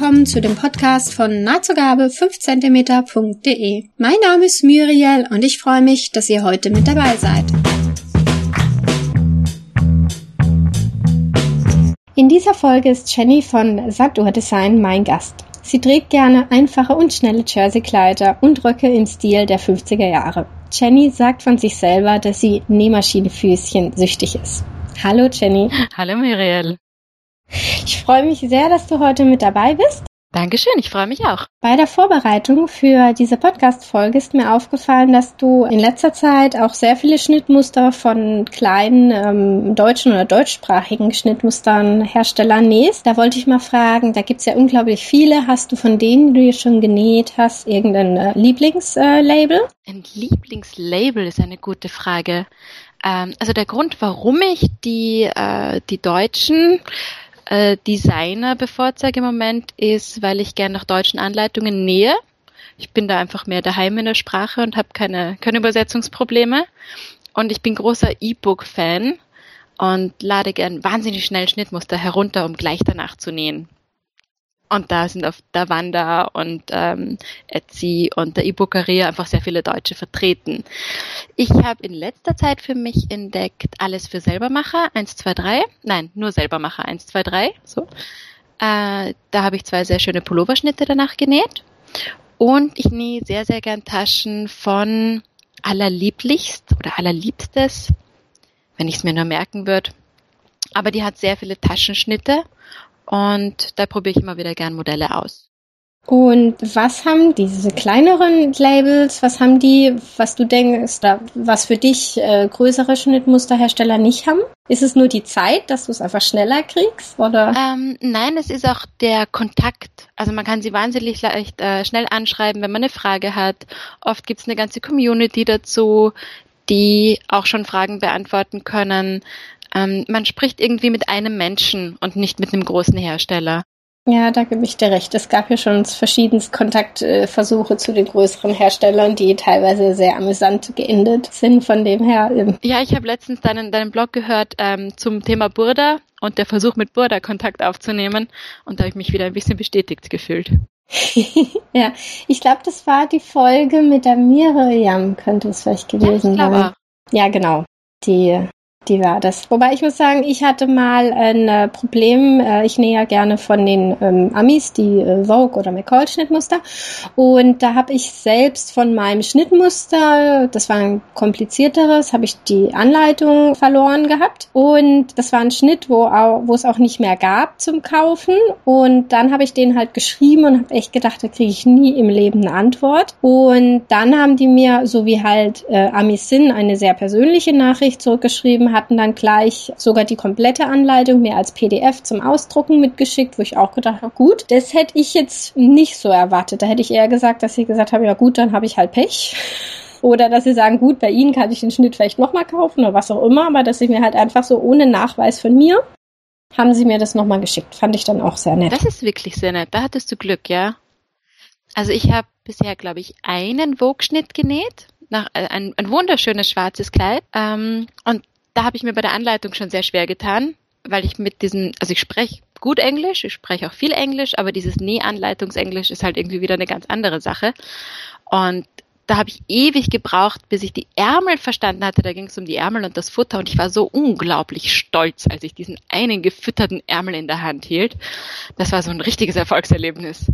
willkommen zu dem Podcast von nahtzugabe 5cm.de. Mein Name ist Muriel und ich freue mich, dass ihr heute mit dabei seid. In dieser Folge ist Jenny von Satur Design mein Gast. Sie trägt gerne einfache und schnelle Jerseykleider und Röcke im Stil der 50er Jahre. Jenny sagt von sich selber, dass sie Nähmaschinenfüßchen süchtig ist. Hallo Jenny. Hallo Muriel. Ich freue mich sehr, dass du heute mit dabei bist. Dankeschön, ich freue mich auch. Bei der Vorbereitung für diese Podcast-Folge ist mir aufgefallen, dass du in letzter Zeit auch sehr viele Schnittmuster von kleinen ähm, deutschen oder deutschsprachigen Schnittmustern Herstellern nähst. Da wollte ich mal fragen, da gibt's ja unglaublich viele. Hast du von denen, die du schon genäht hast, irgendein äh, Lieblingslabel? Äh, Ein Lieblingslabel ist eine gute Frage. Ähm, also der Grund, warum ich die, äh, die deutschen äh, Designer bevorzuge im Moment, ist, weil ich gerne nach deutschen Anleitungen nähe. Ich bin da einfach mehr daheim in der Sprache und habe keine, keine Übersetzungsprobleme. Und ich bin großer E-Book-Fan und lade gern wahnsinnig schnell Schnittmuster herunter, um gleich danach zu nähen. Und da sind auf der Wanda und ähm, Etsy und der E-Bookeria einfach sehr viele Deutsche vertreten. Ich habe in letzter Zeit für mich entdeckt, alles für Selbermacher, 1, 2, 3. Nein, nur Selbermacher, 1, 2, 3. So. Äh, da habe ich zwei sehr schöne Pulloverschnitte danach genäht. Und ich nähe sehr, sehr gern Taschen von allerlieblichst oder allerliebstes, wenn ich es mir nur merken würde. Aber die hat sehr viele Taschenschnitte und da probiere ich immer wieder gern Modelle aus. Und was haben diese kleineren Labels, was haben die, was du denkst, was für dich äh, größere Schnittmusterhersteller nicht haben? Ist es nur die Zeit, dass du es einfach schneller kriegst? Oder? Ähm, nein, es ist auch der Kontakt. Also man kann sie wahnsinnig leicht äh, schnell anschreiben, wenn man eine Frage hat. Oft gibt es eine ganze Community dazu, die auch schon Fragen beantworten können. Ähm, man spricht irgendwie mit einem Menschen und nicht mit einem großen Hersteller. Ja, da gebe ich dir recht. Es gab ja schon verschiedenste Kontaktversuche zu den größeren Herstellern, die teilweise sehr amüsant geendet sind. Von dem her. Ja, ich habe letztens deinen, deinen Blog gehört ähm, zum Thema Burda und der Versuch mit Burda Kontakt aufzunehmen. Und da habe ich mich wieder ein bisschen bestätigt gefühlt. ja, ich glaube, das war die Folge mit der Miriam, könnte es vielleicht gewesen ja, sein. Ja, genau. Die die war das. Wobei ich muss sagen, ich hatte mal ein äh, Problem. Äh, ich nähe ja gerne von den ähm, Amis die äh, Vogue oder McCall Schnittmuster. Und da habe ich selbst von meinem Schnittmuster, das war ein komplizierteres, habe ich die Anleitung verloren gehabt. Und das war ein Schnitt, wo, auch, es auch nicht mehr gab zum Kaufen. Und dann habe ich den halt geschrieben und habe echt gedacht, da kriege ich nie im Leben eine Antwort. Und dann haben die mir, so wie halt äh, Amis sind, eine sehr persönliche Nachricht zurückgeschrieben hatten dann gleich sogar die komplette Anleitung mir als PDF zum Ausdrucken mitgeschickt, wo ich auch gedacht habe, gut, das hätte ich jetzt nicht so erwartet. Da hätte ich eher gesagt, dass sie gesagt haben, ja gut, dann habe ich halt Pech. Oder dass sie sagen, gut, bei Ihnen kann ich den Schnitt vielleicht nochmal kaufen oder was auch immer, aber dass sie mir halt einfach so ohne Nachweis von mir haben sie mir das nochmal geschickt. Fand ich dann auch sehr nett. Das ist wirklich sehr nett. Da hattest du Glück, ja. Also ich habe bisher, glaube ich, einen Vogue-Schnitt genäht. Nach, ein, ein wunderschönes schwarzes Kleid. Ähm, und da habe ich mir bei der Anleitung schon sehr schwer getan, weil ich mit diesem, also ich spreche gut Englisch, ich spreche auch viel Englisch, aber dieses Nähanleitungsenglisch ist halt irgendwie wieder eine ganz andere Sache. Und da habe ich ewig gebraucht, bis ich die Ärmel verstanden hatte. Da ging es um die Ärmel und das Futter und ich war so unglaublich stolz, als ich diesen einen gefütterten Ärmel in der Hand hielt. Das war so ein richtiges Erfolgserlebnis.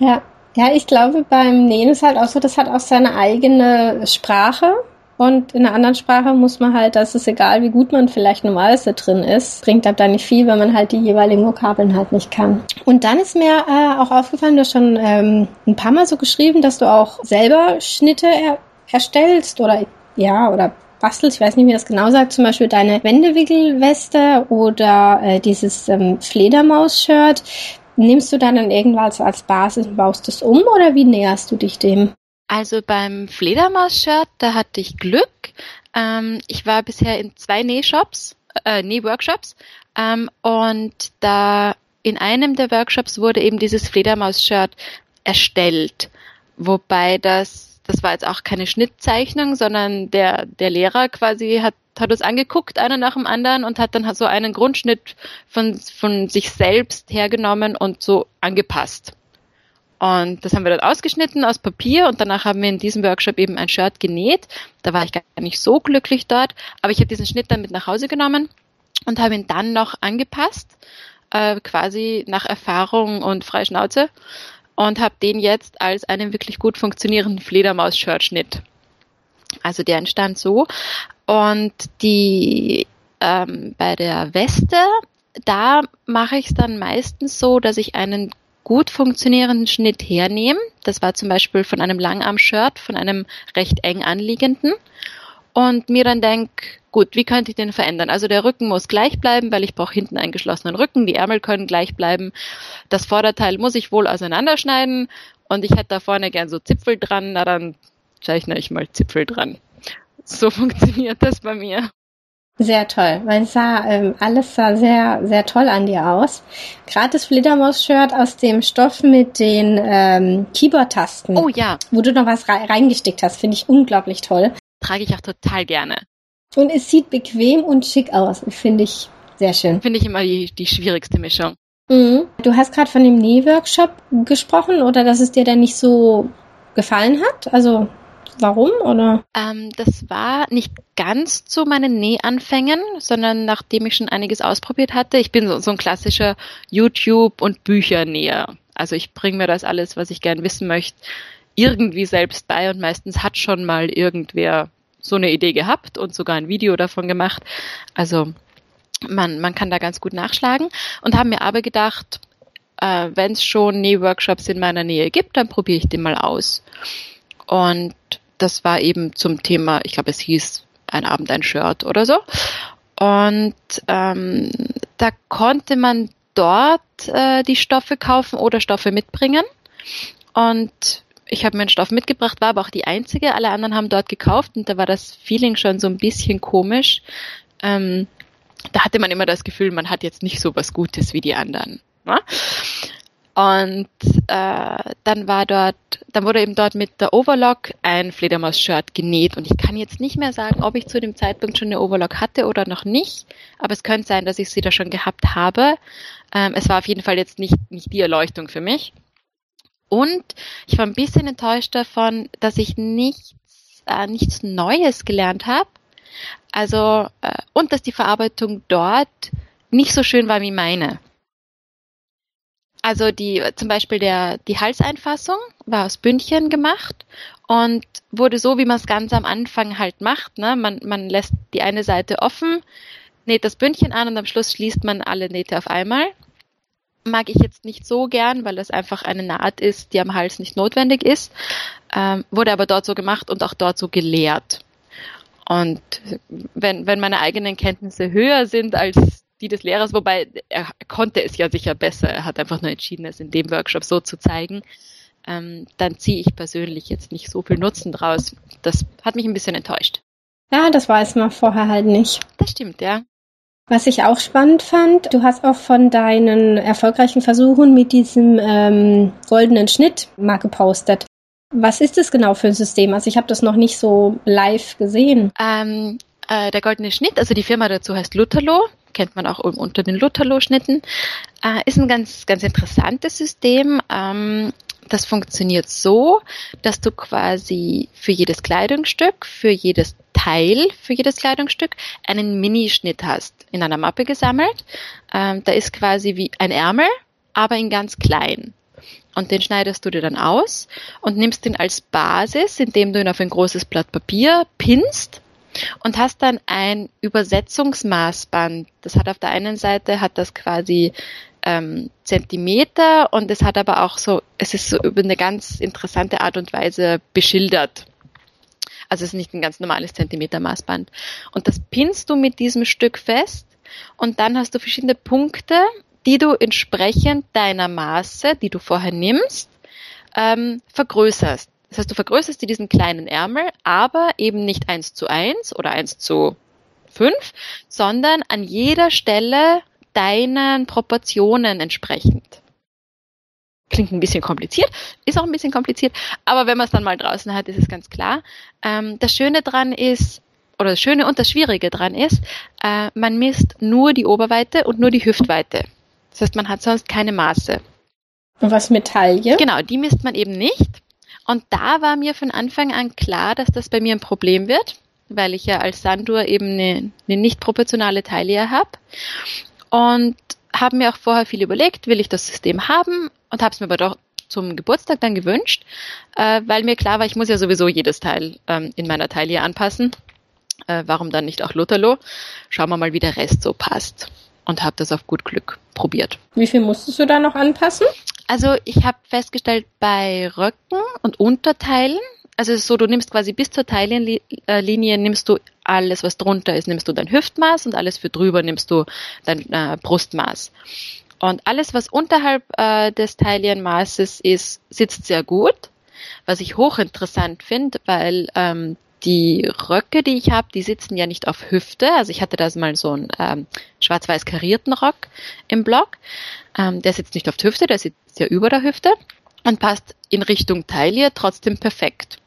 Ja, ja, ich glaube, beim Nähen ist halt auch so, das hat auch seine eigene Sprache. Und in einer anderen Sprache muss man halt, das ist egal, wie gut man vielleicht normalerweise drin ist, bringt ab da nicht viel, wenn man halt die jeweiligen Vokabeln halt nicht kann. Und dann ist mir äh, auch aufgefallen, du hast schon ähm, ein paar Mal so geschrieben, dass du auch selber Schnitte er erstellst oder ja, oder bastelst, ich weiß nicht, wie das genau sagt, zum Beispiel deine Wendewickelweste oder äh, dieses ähm, Fledermaus-Shirt. Nimmst du dann dann irgendwas als Basis und baust es um oder wie näherst du dich dem? Also beim Fledermaus-Shirt, da hatte ich Glück. Ähm, ich war bisher in zwei Nähshops, äh, Nähworkshops ähm, und da in einem der Workshops wurde eben dieses Fledermaus-Shirt erstellt, wobei das das war jetzt auch keine Schnittzeichnung, sondern der der Lehrer quasi hat hat uns angeguckt, einer nach dem anderen, und hat dann so einen Grundschnitt von, von sich selbst hergenommen und so angepasst. Und das haben wir dann ausgeschnitten aus Papier und danach haben wir in diesem Workshop eben ein Shirt genäht. Da war ich gar nicht so glücklich dort, aber ich habe diesen Schnitt dann mit nach Hause genommen und habe ihn dann noch angepasst, äh, quasi nach Erfahrung und freie Schnauze und habe den jetzt als einen wirklich gut funktionierenden Fledermaus-Shirt-Schnitt. Also der entstand so und die ähm, bei der Weste da mache ich es dann meistens so, dass ich einen gut funktionierenden Schnitt hernehmen. Das war zum Beispiel von einem Langarm-Shirt, von einem recht eng anliegenden. Und mir dann denk, gut, wie könnte ich den verändern? Also der Rücken muss gleich bleiben, weil ich brauche hinten einen geschlossenen Rücken. Die Ärmel können gleich bleiben. Das Vorderteil muss ich wohl auseinanderschneiden. Und ich hätte da vorne gern so Zipfel dran. Na, dann zeichne ich mal Zipfel dran. So funktioniert das bei mir. Sehr toll, weil es sah, ähm, alles sah sehr, sehr toll an dir aus. Gerade das Fledermaus-Shirt aus dem Stoff mit den ähm, Keyboard-Tasten. Oh ja. Wo du noch was re reingesteckt hast, finde ich unglaublich toll. Trage ich auch total gerne. Und es sieht bequem und schick aus, finde ich sehr schön. Finde ich immer die, die schwierigste Mischung. Mhm. Du hast gerade von dem Nähworkshop gesprochen oder dass es dir dann nicht so gefallen hat? Also Warum oder? Ähm, das war nicht ganz zu meinen Nähanfängen, sondern nachdem ich schon einiges ausprobiert hatte. Ich bin so, so ein klassischer YouTube- und Büchernäher. Also ich bringe mir das alles, was ich gern wissen möchte, irgendwie selbst bei und meistens hat schon mal irgendwer so eine Idee gehabt und sogar ein Video davon gemacht. Also man, man kann da ganz gut nachschlagen und haben mir aber gedacht, äh, wenn es schon Nähworkshops in meiner Nähe gibt, dann probiere ich den mal aus. Und das war eben zum Thema, ich glaube, es hieß ein Abend ein Shirt oder so. Und ähm, da konnte man dort äh, die Stoffe kaufen oder Stoffe mitbringen. Und ich habe meinen Stoff mitgebracht, war aber auch die einzige. Alle anderen haben dort gekauft und da war das Feeling schon so ein bisschen komisch. Ähm, da hatte man immer das Gefühl, man hat jetzt nicht so was Gutes wie die anderen. Ne? Und äh, dann war dort, dann wurde eben dort mit der Overlock ein Fledermaus-Shirt genäht. Und ich kann jetzt nicht mehr sagen, ob ich zu dem Zeitpunkt schon eine Overlock hatte oder noch nicht. Aber es könnte sein, dass ich sie da schon gehabt habe. Ähm, es war auf jeden Fall jetzt nicht, nicht die Erleuchtung für mich. Und ich war ein bisschen enttäuscht davon, dass ich nichts, äh, nichts Neues gelernt habe. Also, äh, und dass die Verarbeitung dort nicht so schön war wie meine. Also die, zum Beispiel der, die Halseinfassung war aus Bündchen gemacht und wurde so, wie man es ganz am Anfang halt macht. Ne? Man, man lässt die eine Seite offen, näht das Bündchen an und am Schluss schließt man alle Nähte auf einmal. Mag ich jetzt nicht so gern, weil das einfach eine Naht ist, die am Hals nicht notwendig ist. Ähm, wurde aber dort so gemacht und auch dort so gelehrt. Und wenn, wenn meine eigenen Kenntnisse höher sind als die des Lehrers, wobei er konnte es ja sicher besser. Er hat einfach nur entschieden, es in dem Workshop so zu zeigen. Ähm, dann ziehe ich persönlich jetzt nicht so viel Nutzen draus. Das hat mich ein bisschen enttäuscht. Ja, das weiß man vorher halt nicht. Das stimmt, ja. Was ich auch spannend fand, du hast auch von deinen erfolgreichen Versuchen mit diesem ähm, goldenen Schnitt mal gepostet. Was ist das genau für ein System? Also ich habe das noch nicht so live gesehen. Ähm, äh, der goldene Schnitt, also die Firma dazu heißt Lutherlo kennt man auch unter den Lutherlo-Schnitten, äh, ist ein ganz, ganz interessantes System. Ähm, das funktioniert so, dass du quasi für jedes Kleidungsstück, für jedes Teil, für jedes Kleidungsstück einen Minischnitt hast, in einer Mappe gesammelt. Ähm, da ist quasi wie ein Ärmel, aber in ganz klein. Und den schneidest du dir dann aus und nimmst den als Basis, indem du ihn auf ein großes Blatt Papier pinst und hast dann ein Übersetzungsmaßband. Das hat auf der einen Seite hat das quasi ähm, Zentimeter und es hat aber auch so, es ist so über eine ganz interessante Art und Weise beschildert. Also es ist nicht ein ganz normales Zentimetermaßband. Und das pinnst du mit diesem Stück fest und dann hast du verschiedene Punkte, die du entsprechend deiner Maße, die du vorher nimmst, ähm, vergrößerst. Das heißt, du vergrößerst dir diesen kleinen Ärmel, aber eben nicht eins zu eins oder eins zu fünf, sondern an jeder Stelle deinen Proportionen entsprechend. Klingt ein bisschen kompliziert, ist auch ein bisschen kompliziert, aber wenn man es dann mal draußen hat, ist es ganz klar. Ähm, das Schöne dran ist, oder das Schöne und das Schwierige dran ist, äh, man misst nur die Oberweite und nur die Hüftweite. Das heißt, man hat sonst keine Maße. Und was mit Taille? Genau, die misst man eben nicht. Und da war mir von Anfang an klar, dass das bei mir ein Problem wird, weil ich ja als Sandur eben eine, eine nicht proportionale Taille habe. Und habe mir auch vorher viel überlegt, will ich das System haben und habe es mir aber doch zum Geburtstag dann gewünscht, äh, weil mir klar war, ich muss ja sowieso jedes Teil ähm, in meiner Taille anpassen. Äh, warum dann nicht auch Lotterlo? Schauen wir mal, wie der Rest so passt. Und habe das auf gut Glück probiert. Wie viel musstest du da noch anpassen? Also ich habe festgestellt, bei Röcken und Unterteilen, also so, du nimmst quasi bis zur Taillenlinie, äh, nimmst du alles, was drunter ist, nimmst du dein Hüftmaß und alles für drüber nimmst du dein äh, Brustmaß. Und alles, was unterhalb äh, des Taillenmaßes ist, sitzt sehr gut. Was ich hochinteressant finde, weil ähm, die Röcke, die ich habe, die sitzen ja nicht auf Hüfte. Also ich hatte da mal so einen ähm, schwarz-weiß karierten Rock im Blog. Ähm, der sitzt nicht auf der Hüfte, der sitzt ja über der Hüfte und passt in Richtung Taille trotzdem perfekt.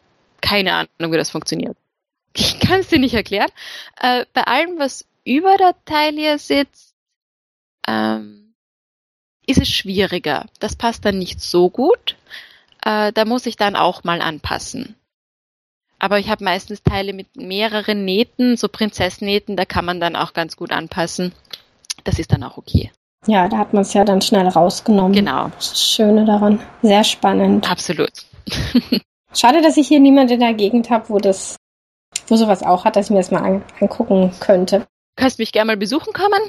Keine Ahnung, wie das funktioniert. Ich kann es dir nicht erklären. Äh, bei allem, was über der Taille sitzt, ähm, ist es schwieriger. Das passt dann nicht so gut. Äh, da muss ich dann auch mal anpassen. Aber ich habe meistens Teile mit mehreren Nähten, so Prinzessnähten, da kann man dann auch ganz gut anpassen. Das ist dann auch okay. Ja, da hat man es ja dann schnell rausgenommen. Genau. Das, das Schöne daran. Sehr spannend. Absolut. Schade, dass ich hier niemand in der Gegend habe, wo das, wo sowas auch hat, dass ich mir das mal an, angucken könnte. Du kannst mich gerne mal besuchen kommen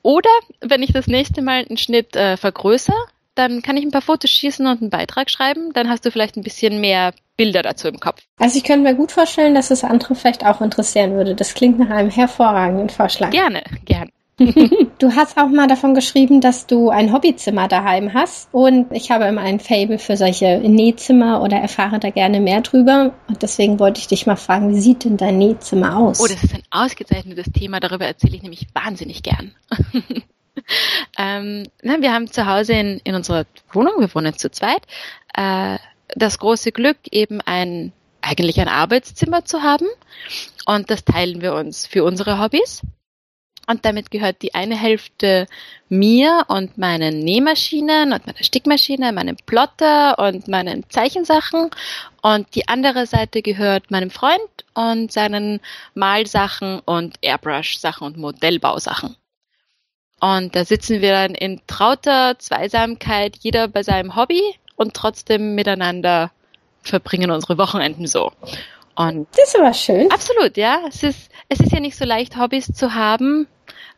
oder wenn ich das nächste Mal einen Schnitt äh, vergrößere, dann kann ich ein paar Fotos schießen und einen Beitrag schreiben. Dann hast du vielleicht ein bisschen mehr Bilder dazu im Kopf. Also ich könnte mir gut vorstellen, dass es andere vielleicht auch interessieren würde. Das klingt nach einem hervorragenden Vorschlag. Gerne, gerne. du hast auch mal davon geschrieben, dass du ein Hobbyzimmer daheim hast und ich habe immer ein Fable für solche Nähzimmer oder erfahre da gerne mehr drüber und deswegen wollte ich dich mal fragen, wie sieht denn dein Nähzimmer aus? Oh, das ist ein ausgezeichnetes Thema, darüber erzähle ich nämlich wahnsinnig gern. ähm, wir haben zu Hause in, in unserer Wohnung, wir wohnen zu zweit, äh, das große Glück, eben ein eigentlich ein Arbeitszimmer zu haben und das teilen wir uns für unsere Hobbys. Und damit gehört die eine Hälfte mir und meinen Nähmaschinen und meiner Stickmaschine, meinem Plotter und meinen Zeichensachen. Und die andere Seite gehört meinem Freund und seinen Malsachen und Airbrush-Sachen und Modellbausachen. Und da sitzen wir dann in trauter Zweisamkeit, jeder bei seinem Hobby und trotzdem miteinander verbringen unsere Wochenenden so. Und das ist aber schön. Absolut, ja. Es ist, es ist ja nicht so leicht, Hobbys zu haben,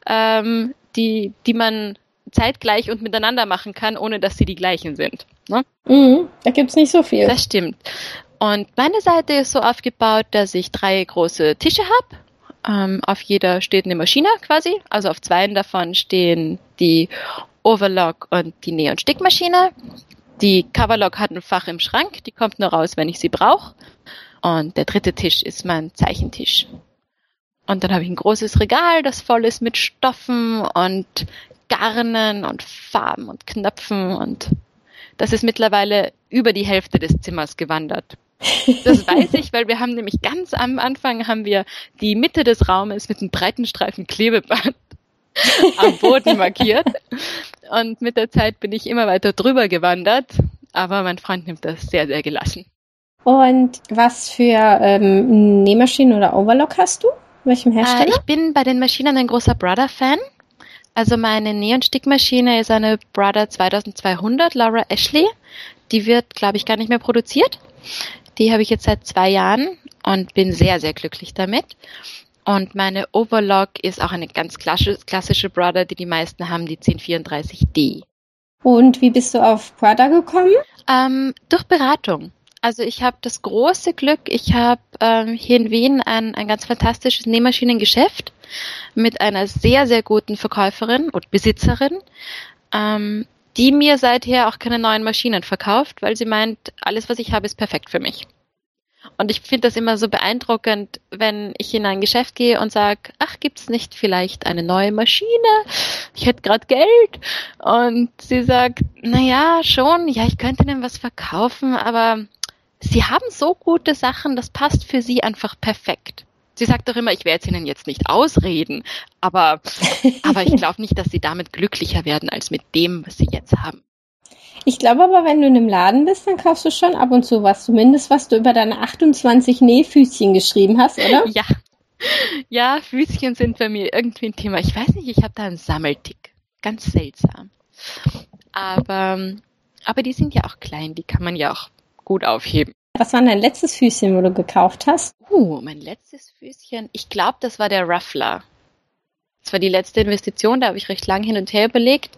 ähm, die, die man zeitgleich und miteinander machen kann, ohne dass sie die gleichen sind. Ne? Mhm, da gibt's nicht so viel. Das stimmt. Und meine Seite ist so aufgebaut, dass ich drei große Tische habe. Ähm, auf jeder steht eine Maschine quasi. Also auf zwei davon stehen die Overlock und die und Stickmaschine. Die Coverlock hat ein Fach im Schrank, die kommt nur raus, wenn ich sie brauche. Und der dritte Tisch ist mein Zeichentisch. Und dann habe ich ein großes Regal, das voll ist mit Stoffen und Garnen und Farben und Knöpfen und das ist mittlerweile über die Hälfte des Zimmers gewandert. Das weiß ich, weil wir haben nämlich ganz am Anfang haben wir die Mitte des Raumes mit einem breiten Streifen Klebeband am Boden markiert. Und mit der Zeit bin ich immer weiter drüber gewandert. Aber mein Freund nimmt das sehr, sehr gelassen. Und was für ähm, Nähmaschinen oder Overlock hast du? Welchem äh, Hersteller? Äh, ich bin bei den Maschinen ein großer Brother-Fan. Also meine Näh- und Stickmaschine ist eine Brother 2200 Laura Ashley. Die wird, glaube ich, gar nicht mehr produziert. Die habe ich jetzt seit zwei Jahren und bin sehr, sehr glücklich damit. Und meine Overlock ist auch eine ganz klassische Brother, die die meisten haben, die 1034D. Und wie bist du auf Prada gekommen? Ähm, durch Beratung. Also ich habe das große Glück, ich habe ähm, hier in Wien ein, ein ganz fantastisches Nähmaschinengeschäft mit einer sehr, sehr guten Verkäuferin und Besitzerin, ähm, die mir seither auch keine neuen Maschinen verkauft, weil sie meint, alles, was ich habe, ist perfekt für mich. Und ich finde das immer so beeindruckend, wenn ich in ein Geschäft gehe und sage, ach, gibt's nicht vielleicht eine neue Maschine? Ich hätte gerade Geld. Und sie sagt, na ja, schon, ja, ich könnte Ihnen was verkaufen, aber Sie haben so gute Sachen, das passt für Sie einfach perfekt. Sie sagt doch immer, ich werde es Ihnen jetzt nicht ausreden, aber, aber ich glaube nicht, dass Sie damit glücklicher werden als mit dem, was Sie jetzt haben. Ich glaube aber, wenn du in einem Laden bist, dann kaufst du schon ab und zu was. Zumindest, was du über deine 28 Nähfüßchen geschrieben hast, oder? Ja. Ja, Füßchen sind bei mir irgendwie ein Thema. Ich weiß nicht, ich habe da einen Sammeltick. Ganz seltsam. Aber, aber die sind ja auch klein, die kann man ja auch gut aufheben. Was war dein letztes Füßchen, wo du gekauft hast? Uh, mein letztes Füßchen. Ich glaube, das war der Ruffler. Das war die letzte Investition, da habe ich recht lang hin und her überlegt.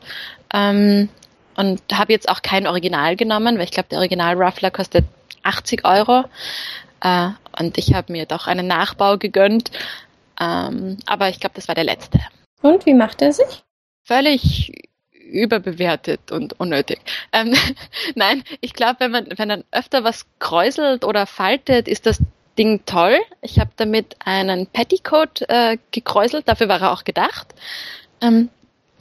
Ähm, und habe jetzt auch kein Original genommen, weil ich glaube, der Original Ruffler kostet 80 Euro. Äh, und ich habe mir doch einen Nachbau gegönnt. Ähm, aber ich glaube, das war der letzte. Und wie macht er sich? Völlig überbewertet und unnötig. Ähm, nein, ich glaube, wenn man, wenn man öfter was kräuselt oder faltet, ist das Ding toll. Ich habe damit einen Petticoat äh, gekräuselt, dafür war er auch gedacht. Ähm,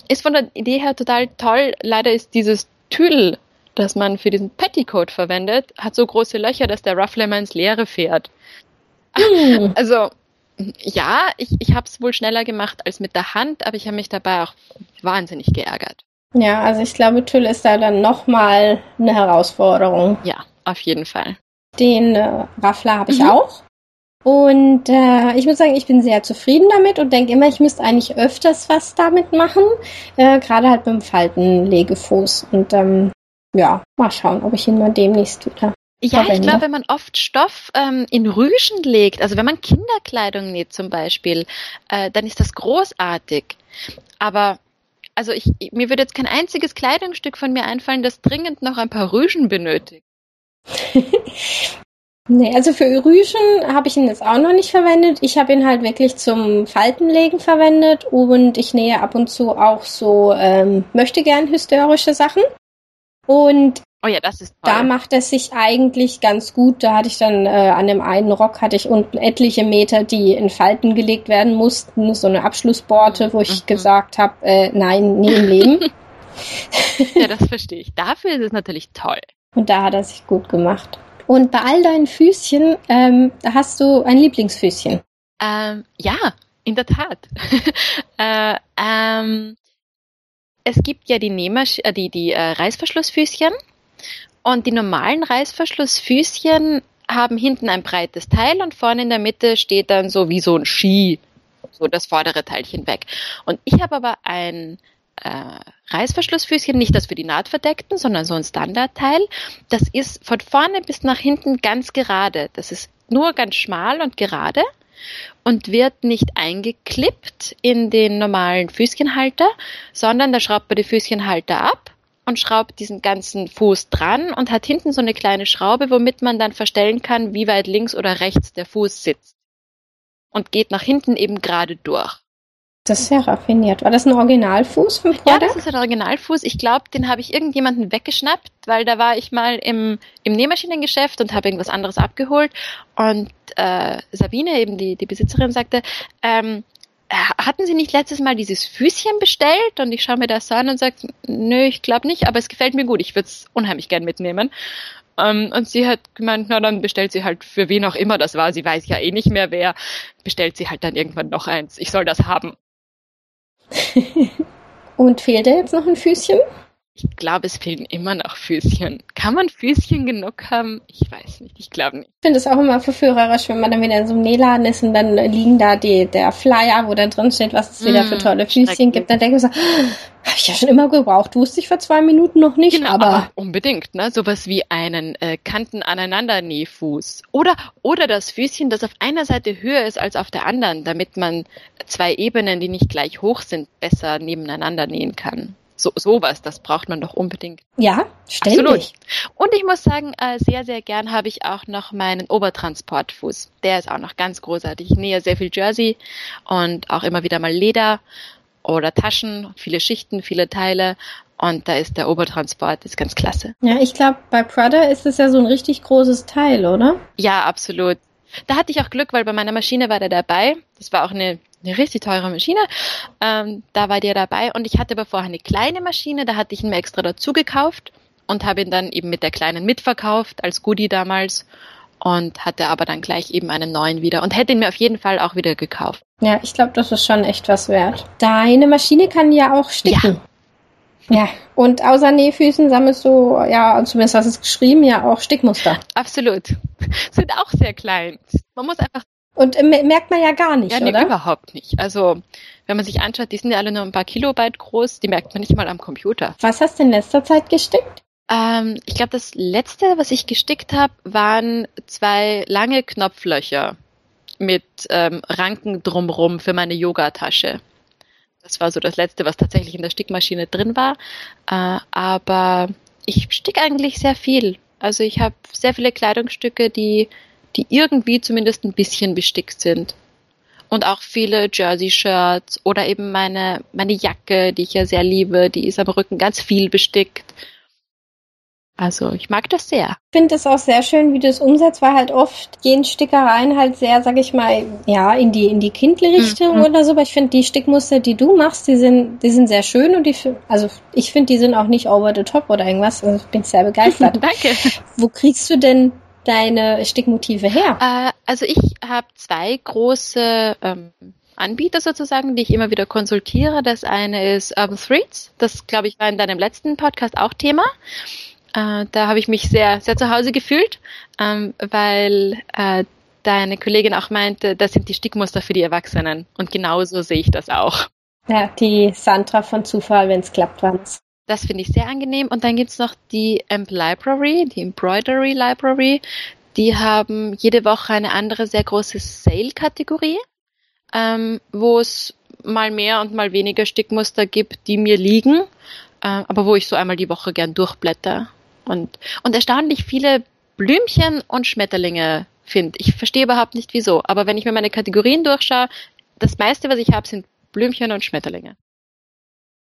ist von der Idee her total toll. Leider ist dieses Tüdel, das man für diesen Petticoat verwendet, hat so große Löcher, dass der Ruffler immer ins Leere fährt. Hm. Also ja, ich, ich habe es wohl schneller gemacht als mit der Hand, aber ich habe mich dabei auch wahnsinnig geärgert. Ja, also ich glaube, Tüll ist da dann nochmal eine Herausforderung. Ja, auf jeden Fall. Den äh, Raffler habe ich mhm. auch. Und äh, ich muss sagen, ich bin sehr zufrieden damit und denke immer, ich müsste eigentlich öfters was damit machen. Äh, Gerade halt beim Faltenlegefuß. Und ähm, ja, mal schauen, ob ich ihn mal demnächst wieder. Ja, verwende. ich glaube, wenn man oft Stoff ähm, in Rüschen legt, also wenn man Kinderkleidung näht zum Beispiel, äh, dann ist das großartig. Aber also ich, mir würde jetzt kein einziges Kleidungsstück von mir einfallen, das dringend noch ein paar Rüschen benötigt. nee, also für Rüschen habe ich ihn jetzt auch noch nicht verwendet. Ich habe ihn halt wirklich zum Faltenlegen verwendet und ich nähe ab und zu auch so ähm, möchte gern hysterische Sachen. Und Oh ja, das ist toll. Da macht es sich eigentlich ganz gut. Da hatte ich dann äh, an dem einen Rock hatte ich unten etliche Meter, die in Falten gelegt werden mussten, so eine Abschlussborte, wo ich mhm. gesagt habe, äh, nein, nie im Leben. ja, das verstehe ich. Dafür ist es natürlich toll. Und da hat er sich gut gemacht. Und bei all deinen Füßchen ähm, hast du ein Lieblingsfüßchen. Ähm, ja, in der Tat. äh, ähm, es gibt ja die, Nähmasch äh, die, die äh, Reißverschlussfüßchen und die normalen Reißverschlussfüßchen haben hinten ein breites Teil und vorne in der Mitte steht dann so wie so ein Ski, so das vordere Teilchen weg. Und ich habe aber ein äh, Reißverschlussfüßchen, nicht das für die Nahtverdeckten, sondern so ein Standardteil. Das ist von vorne bis nach hinten ganz gerade. Das ist nur ganz schmal und gerade und wird nicht eingeklippt in den normalen Füßchenhalter, sondern da schraubt man die Füßchenhalter ab und schraubt diesen ganzen Fuß dran und hat hinten so eine kleine Schraube, womit man dann verstellen kann, wie weit links oder rechts der Fuß sitzt. Und geht nach hinten eben gerade durch. Das ist sehr raffiniert. War das ein Originalfuß vom Product? Ja, das ist ein Originalfuß. Ich glaube, den habe ich irgendjemanden weggeschnappt, weil da war ich mal im, im Nähmaschinengeschäft und habe irgendwas anderes abgeholt. Und äh, Sabine, eben die, die Besitzerin, sagte, ähm, hatten Sie nicht letztes Mal dieses Füßchen bestellt? Und ich schaue mir das an und sage, nö, ich glaube nicht, aber es gefällt mir gut. Ich würde es unheimlich gern mitnehmen. Um, ähm, und sie hat gemeint, na dann bestellt sie halt für wen auch immer das war. Sie weiß ja eh nicht mehr wer. Bestellt sie halt dann irgendwann noch eins. Ich soll das haben. Und fehlt da jetzt noch ein Füßchen? Ich glaube, es fehlen immer noch Füßchen. Kann man Füßchen genug haben? Ich weiß nicht. Ich glaube nicht. Ich finde es auch immer verführerisch, wenn man dann wieder in so einem Nähladen ist und dann liegen da die, der Flyer, wo dann drin steht, was es mm, wieder für tolle Füßchen gibt. Dann denke ich so, habe ich ja schon immer gebraucht. Wusste ich vor zwei Minuten noch nicht. Genau, aber, aber unbedingt, ne? Sowas wie einen äh, Kanten aneinander Nähfuß. Oder, oder das Füßchen, das auf einer Seite höher ist als auf der anderen, damit man zwei Ebenen, die nicht gleich hoch sind, besser nebeneinander nähen kann so sowas, das braucht man doch unbedingt. Ja, ständig. Absolut. Und ich muss sagen, äh, sehr, sehr gern habe ich auch noch meinen Obertransportfuß. Der ist auch noch ganz großartig. Ich nähe sehr viel Jersey und auch immer wieder mal Leder oder Taschen, viele Schichten, viele Teile. Und da ist der Obertransport, ist ganz klasse. Ja, ich glaube, bei Prada ist es ja so ein richtig großes Teil, oder? Ja, absolut. Da hatte ich auch Glück, weil bei meiner Maschine war der dabei. Das war auch eine eine richtig teure Maschine. Ähm, da war der dabei und ich hatte aber vorher eine kleine Maschine, da hatte ich ihn mir extra dazu gekauft und habe ihn dann eben mit der kleinen mitverkauft als Goodie damals. und hatte aber dann gleich eben einen neuen wieder und hätte ihn mir auf jeden Fall auch wieder gekauft. Ja, ich glaube, das ist schon echt was wert. Deine Maschine kann ja auch sticken. Ja. Ja. Und außer Nähfüßen sammelst du, ja, zumindest hast du es geschrieben, ja auch Stickmuster. Absolut. Sind auch sehr klein. Man muss einfach. Und merkt man ja gar nicht, ja, nee, oder? überhaupt nicht. Also, wenn man sich anschaut, die sind ja alle nur ein paar Kilobyte groß, die merkt man nicht mal am Computer. Was hast du in letzter Zeit gestickt? Ähm, ich glaube, das letzte, was ich gestickt habe, waren zwei lange Knopflöcher mit ähm, Ranken drumrum für meine Yogatasche. Das war so das letzte, was tatsächlich in der Stickmaschine drin war. Äh, aber ich stick eigentlich sehr viel. Also ich habe sehr viele Kleidungsstücke, die, die irgendwie zumindest ein bisschen bestickt sind. Und auch viele Jersey-Shirts oder eben meine, meine Jacke, die ich ja sehr liebe, die ist am Rücken ganz viel bestickt. Also ich mag das sehr. Ich finde es auch sehr schön, wie du es umsetzt, weil halt oft gehen Stickereien halt sehr, sag ich mal, ja, in die, in die Kindle-Richtung mhm. oder so. Aber ich finde die Stickmuster, die du machst, die sind, die sind sehr schön und die, also ich finde, die sind auch nicht over the top oder irgendwas. Also ich bin sehr begeistert. Danke. Wo kriegst du denn deine Stickmotive her? Äh, also ich habe zwei große ähm, Anbieter sozusagen, die ich immer wieder konsultiere. Das eine ist Urban Threads. Das, glaube ich, war in deinem letzten Podcast auch Thema. Äh, da habe ich mich sehr, sehr zu Hause gefühlt, ähm, weil äh, deine Kollegin auch meinte, das sind die Stickmuster für die Erwachsenen. Und genauso sehe ich das auch. Ja, die Sandra von Zufall, wenn es klappt, war es. Das finde ich sehr angenehm. Und dann gibt's noch die Amp Library, die Embroidery Library. Die haben jede Woche eine andere sehr große Sale-Kategorie, ähm, wo es mal mehr und mal weniger Stickmuster gibt, die mir liegen, äh, aber wo ich so einmal die Woche gern durchblätter und, und erstaunlich viele Blümchen und Schmetterlinge finde. Ich verstehe überhaupt nicht wieso, aber wenn ich mir meine Kategorien durchschaue, das meiste, was ich habe, sind Blümchen und Schmetterlinge.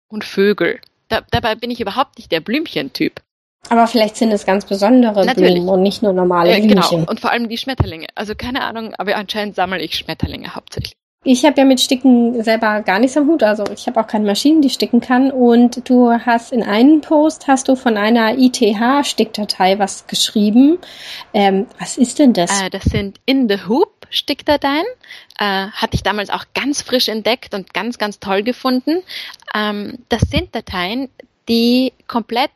Und Vögel. Da, dabei bin ich überhaupt nicht der Blümchentyp. Aber vielleicht sind es ganz besondere Natürlich. Blumen und nicht nur normale äh, Blümchen. Genau, und vor allem die Schmetterlinge. Also keine Ahnung, aber anscheinend sammle ich Schmetterlinge hauptsächlich. Ich habe ja mit Sticken selber gar nichts am Hut. Also ich habe auch keine Maschinen, die sticken kann. Und du hast in einem Post hast du von einer ITH-Stickdatei was geschrieben. Ähm, was ist denn das? Äh, das sind In the Hoop Stickdateien. Äh, hatte ich damals auch ganz frisch entdeckt und ganz, ganz toll gefunden. Ähm, das sind Dateien, die komplett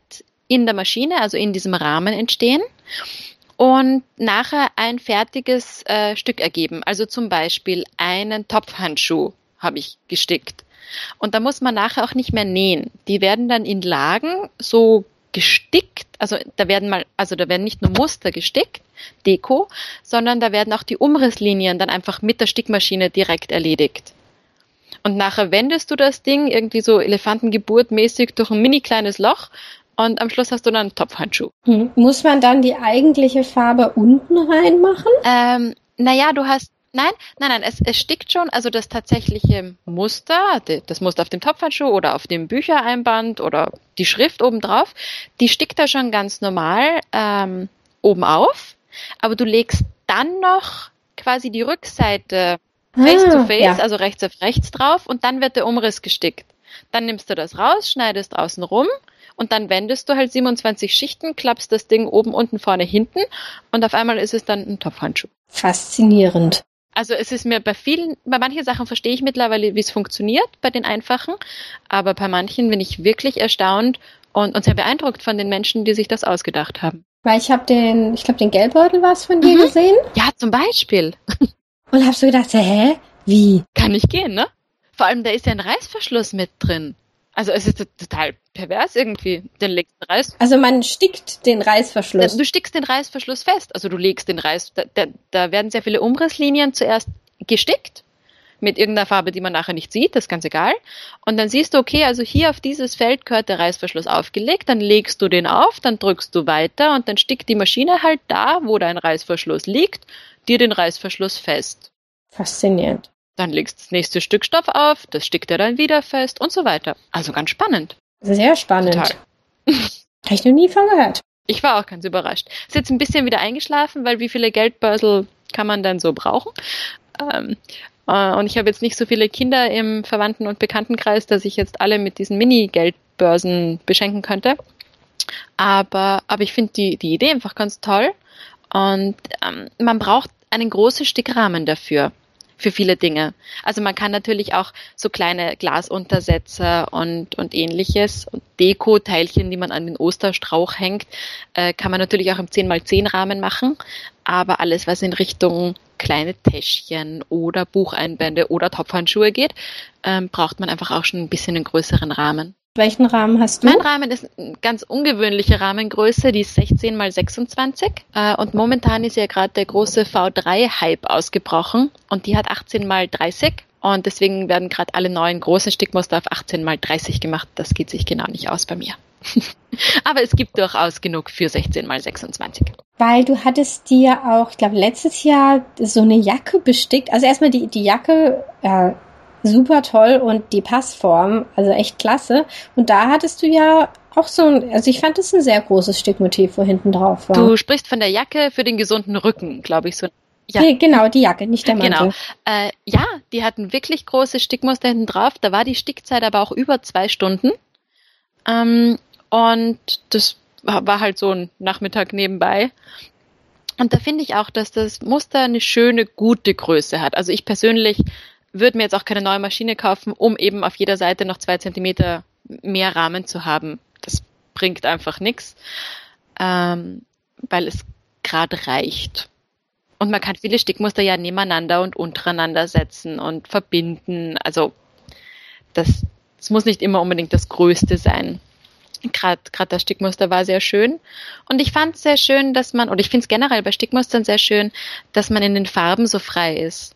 in der Maschine, also in diesem Rahmen entstehen und nachher ein fertiges äh, Stück ergeben. Also zum Beispiel einen Topfhandschuh habe ich gestickt. Und da muss man nachher auch nicht mehr nähen. Die werden dann in Lagen so gestickt, also da werden mal, also da werden nicht nur Muster gestickt, Deko, sondern da werden auch die Umrisslinien dann einfach mit der Stickmaschine direkt erledigt. Und nachher wendest du das Ding irgendwie so Elefantengeburtmäßig durch ein mini kleines Loch und am Schluss hast du dann einen Topfhandschuh. Hm. Muss man dann die eigentliche Farbe unten reinmachen? Ähm, naja, du hast Nein, nein, nein, es, es stickt schon, also das tatsächliche Muster, das Muster auf dem Topfhandschuh oder auf dem Büchereinband oder die Schrift obendrauf, die stickt da schon ganz normal ähm, oben auf, aber du legst dann noch quasi die Rückseite face ah, to face, ja. also rechts auf rechts drauf und dann wird der Umriss gestickt. Dann nimmst du das raus, schneidest außen rum und dann wendest du halt 27 Schichten, klappst das Ding oben, unten, vorne, hinten und auf einmal ist es dann ein Topfhandschuh. Faszinierend. Also es ist mir bei vielen, bei manchen Sachen verstehe ich mittlerweile, wie es funktioniert, bei den einfachen, aber bei manchen bin ich wirklich erstaunt und, und sehr beeindruckt von den Menschen, die sich das ausgedacht haben. Weil ich habe den, ich glaube, den Geldbeutel was von dir mhm. gesehen. Ja, zum Beispiel. Und hast du gedacht, hä? Wie? Kann nicht gehen, ne? Vor allem, da ist ja ein Reißverschluss mit drin. Also es ist total pervers irgendwie. Den legst du Reiß. Also man stickt den Reißverschluss. Du stickst den Reißverschluss fest. Also du legst den Reiß. Da, da, da werden sehr viele Umrisslinien zuerst gestickt mit irgendeiner Farbe, die man nachher nicht sieht, das ist ganz egal. Und dann siehst du, okay, also hier auf dieses Feld gehört der Reißverschluss aufgelegt, dann legst du den auf, dann drückst du weiter und dann stickt die Maschine halt da, wo dein Reißverschluss liegt, dir den Reißverschlusch fest. Faszinierend. Dann legst du das nächste Stück Stoff auf, das stickt er dann wieder fest und so weiter. Also ganz spannend. Sehr spannend. Total. Habe ich noch nie von gehört. Ich war auch ganz überrascht. Ist jetzt ein bisschen wieder eingeschlafen, weil wie viele Geldbörsel kann man dann so brauchen? Ähm, äh, und ich habe jetzt nicht so viele Kinder im Verwandten- und Bekanntenkreis, dass ich jetzt alle mit diesen Mini-Geldbörsen beschenken könnte. Aber, aber ich finde die, die Idee einfach ganz toll Und ähm, man braucht einen großen Stickrahmen dafür für viele Dinge. Also man kann natürlich auch so kleine Glasuntersetzer und, und ähnliches und Deko-Teilchen, die man an den Osterstrauch hängt, äh, kann man natürlich auch im 10x10 Rahmen machen. Aber alles, was in Richtung kleine Täschchen oder Bucheinbände oder Topfhandschuhe geht, ähm, braucht man einfach auch schon ein bisschen einen größeren Rahmen. Welchen Rahmen hast du? Mein Rahmen ist eine ganz ungewöhnliche Rahmengröße, die ist 16 mal 26 äh, und momentan ist ja gerade der große V3-Hype ausgebrochen und die hat 18 mal 30 und deswegen werden gerade alle neuen großen Stickmuster auf 18 mal 30 gemacht. Das geht sich genau nicht aus bei mir. Aber es gibt durchaus genug für 16 mal 26. Weil du hattest dir auch, ich glaube, letztes Jahr so eine Jacke bestickt. Also erstmal die, die Jacke äh, super toll und die Passform, also echt klasse. Und da hattest du ja auch so ein, also ich fand das ein sehr großes Stückmotiv, wo hinten drauf war. Du sprichst von der Jacke für den gesunden Rücken, glaube ich so. Ja. Nee, genau, die Jacke, nicht der Mantel. Genau. Äh, ja, die hatten wirklich große Stickmuster hinten drauf. Da war die Stickzeit aber auch über zwei Stunden. Ähm, und das war halt so ein Nachmittag nebenbei. Und da finde ich auch, dass das Muster eine schöne, gute Größe hat. Also ich persönlich würde mir jetzt auch keine neue Maschine kaufen, um eben auf jeder Seite noch zwei Zentimeter mehr Rahmen zu haben. Das bringt einfach nichts, ähm, weil es gerade reicht. Und man kann viele Stickmuster ja nebeneinander und untereinander setzen und verbinden. Also das, das muss nicht immer unbedingt das Größte sein. Gerade das Stickmuster war sehr schön. Und ich fand es sehr schön, dass man, oder ich finde es generell bei Stickmustern sehr schön, dass man in den Farben so frei ist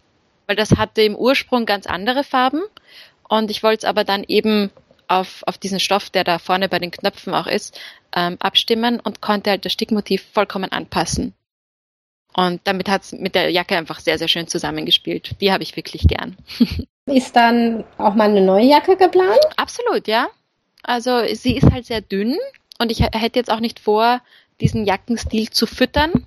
weil das hatte im Ursprung ganz andere Farben und ich wollte es aber dann eben auf, auf diesen Stoff, der da vorne bei den Knöpfen auch ist, ähm, abstimmen und konnte halt das Stickmotiv vollkommen anpassen. Und damit hat es mit der Jacke einfach sehr, sehr schön zusammengespielt. Die habe ich wirklich gern. ist dann auch mal eine neue Jacke geplant? Absolut, ja. Also sie ist halt sehr dünn und ich hätte jetzt auch nicht vor, diesen Jackenstil zu füttern,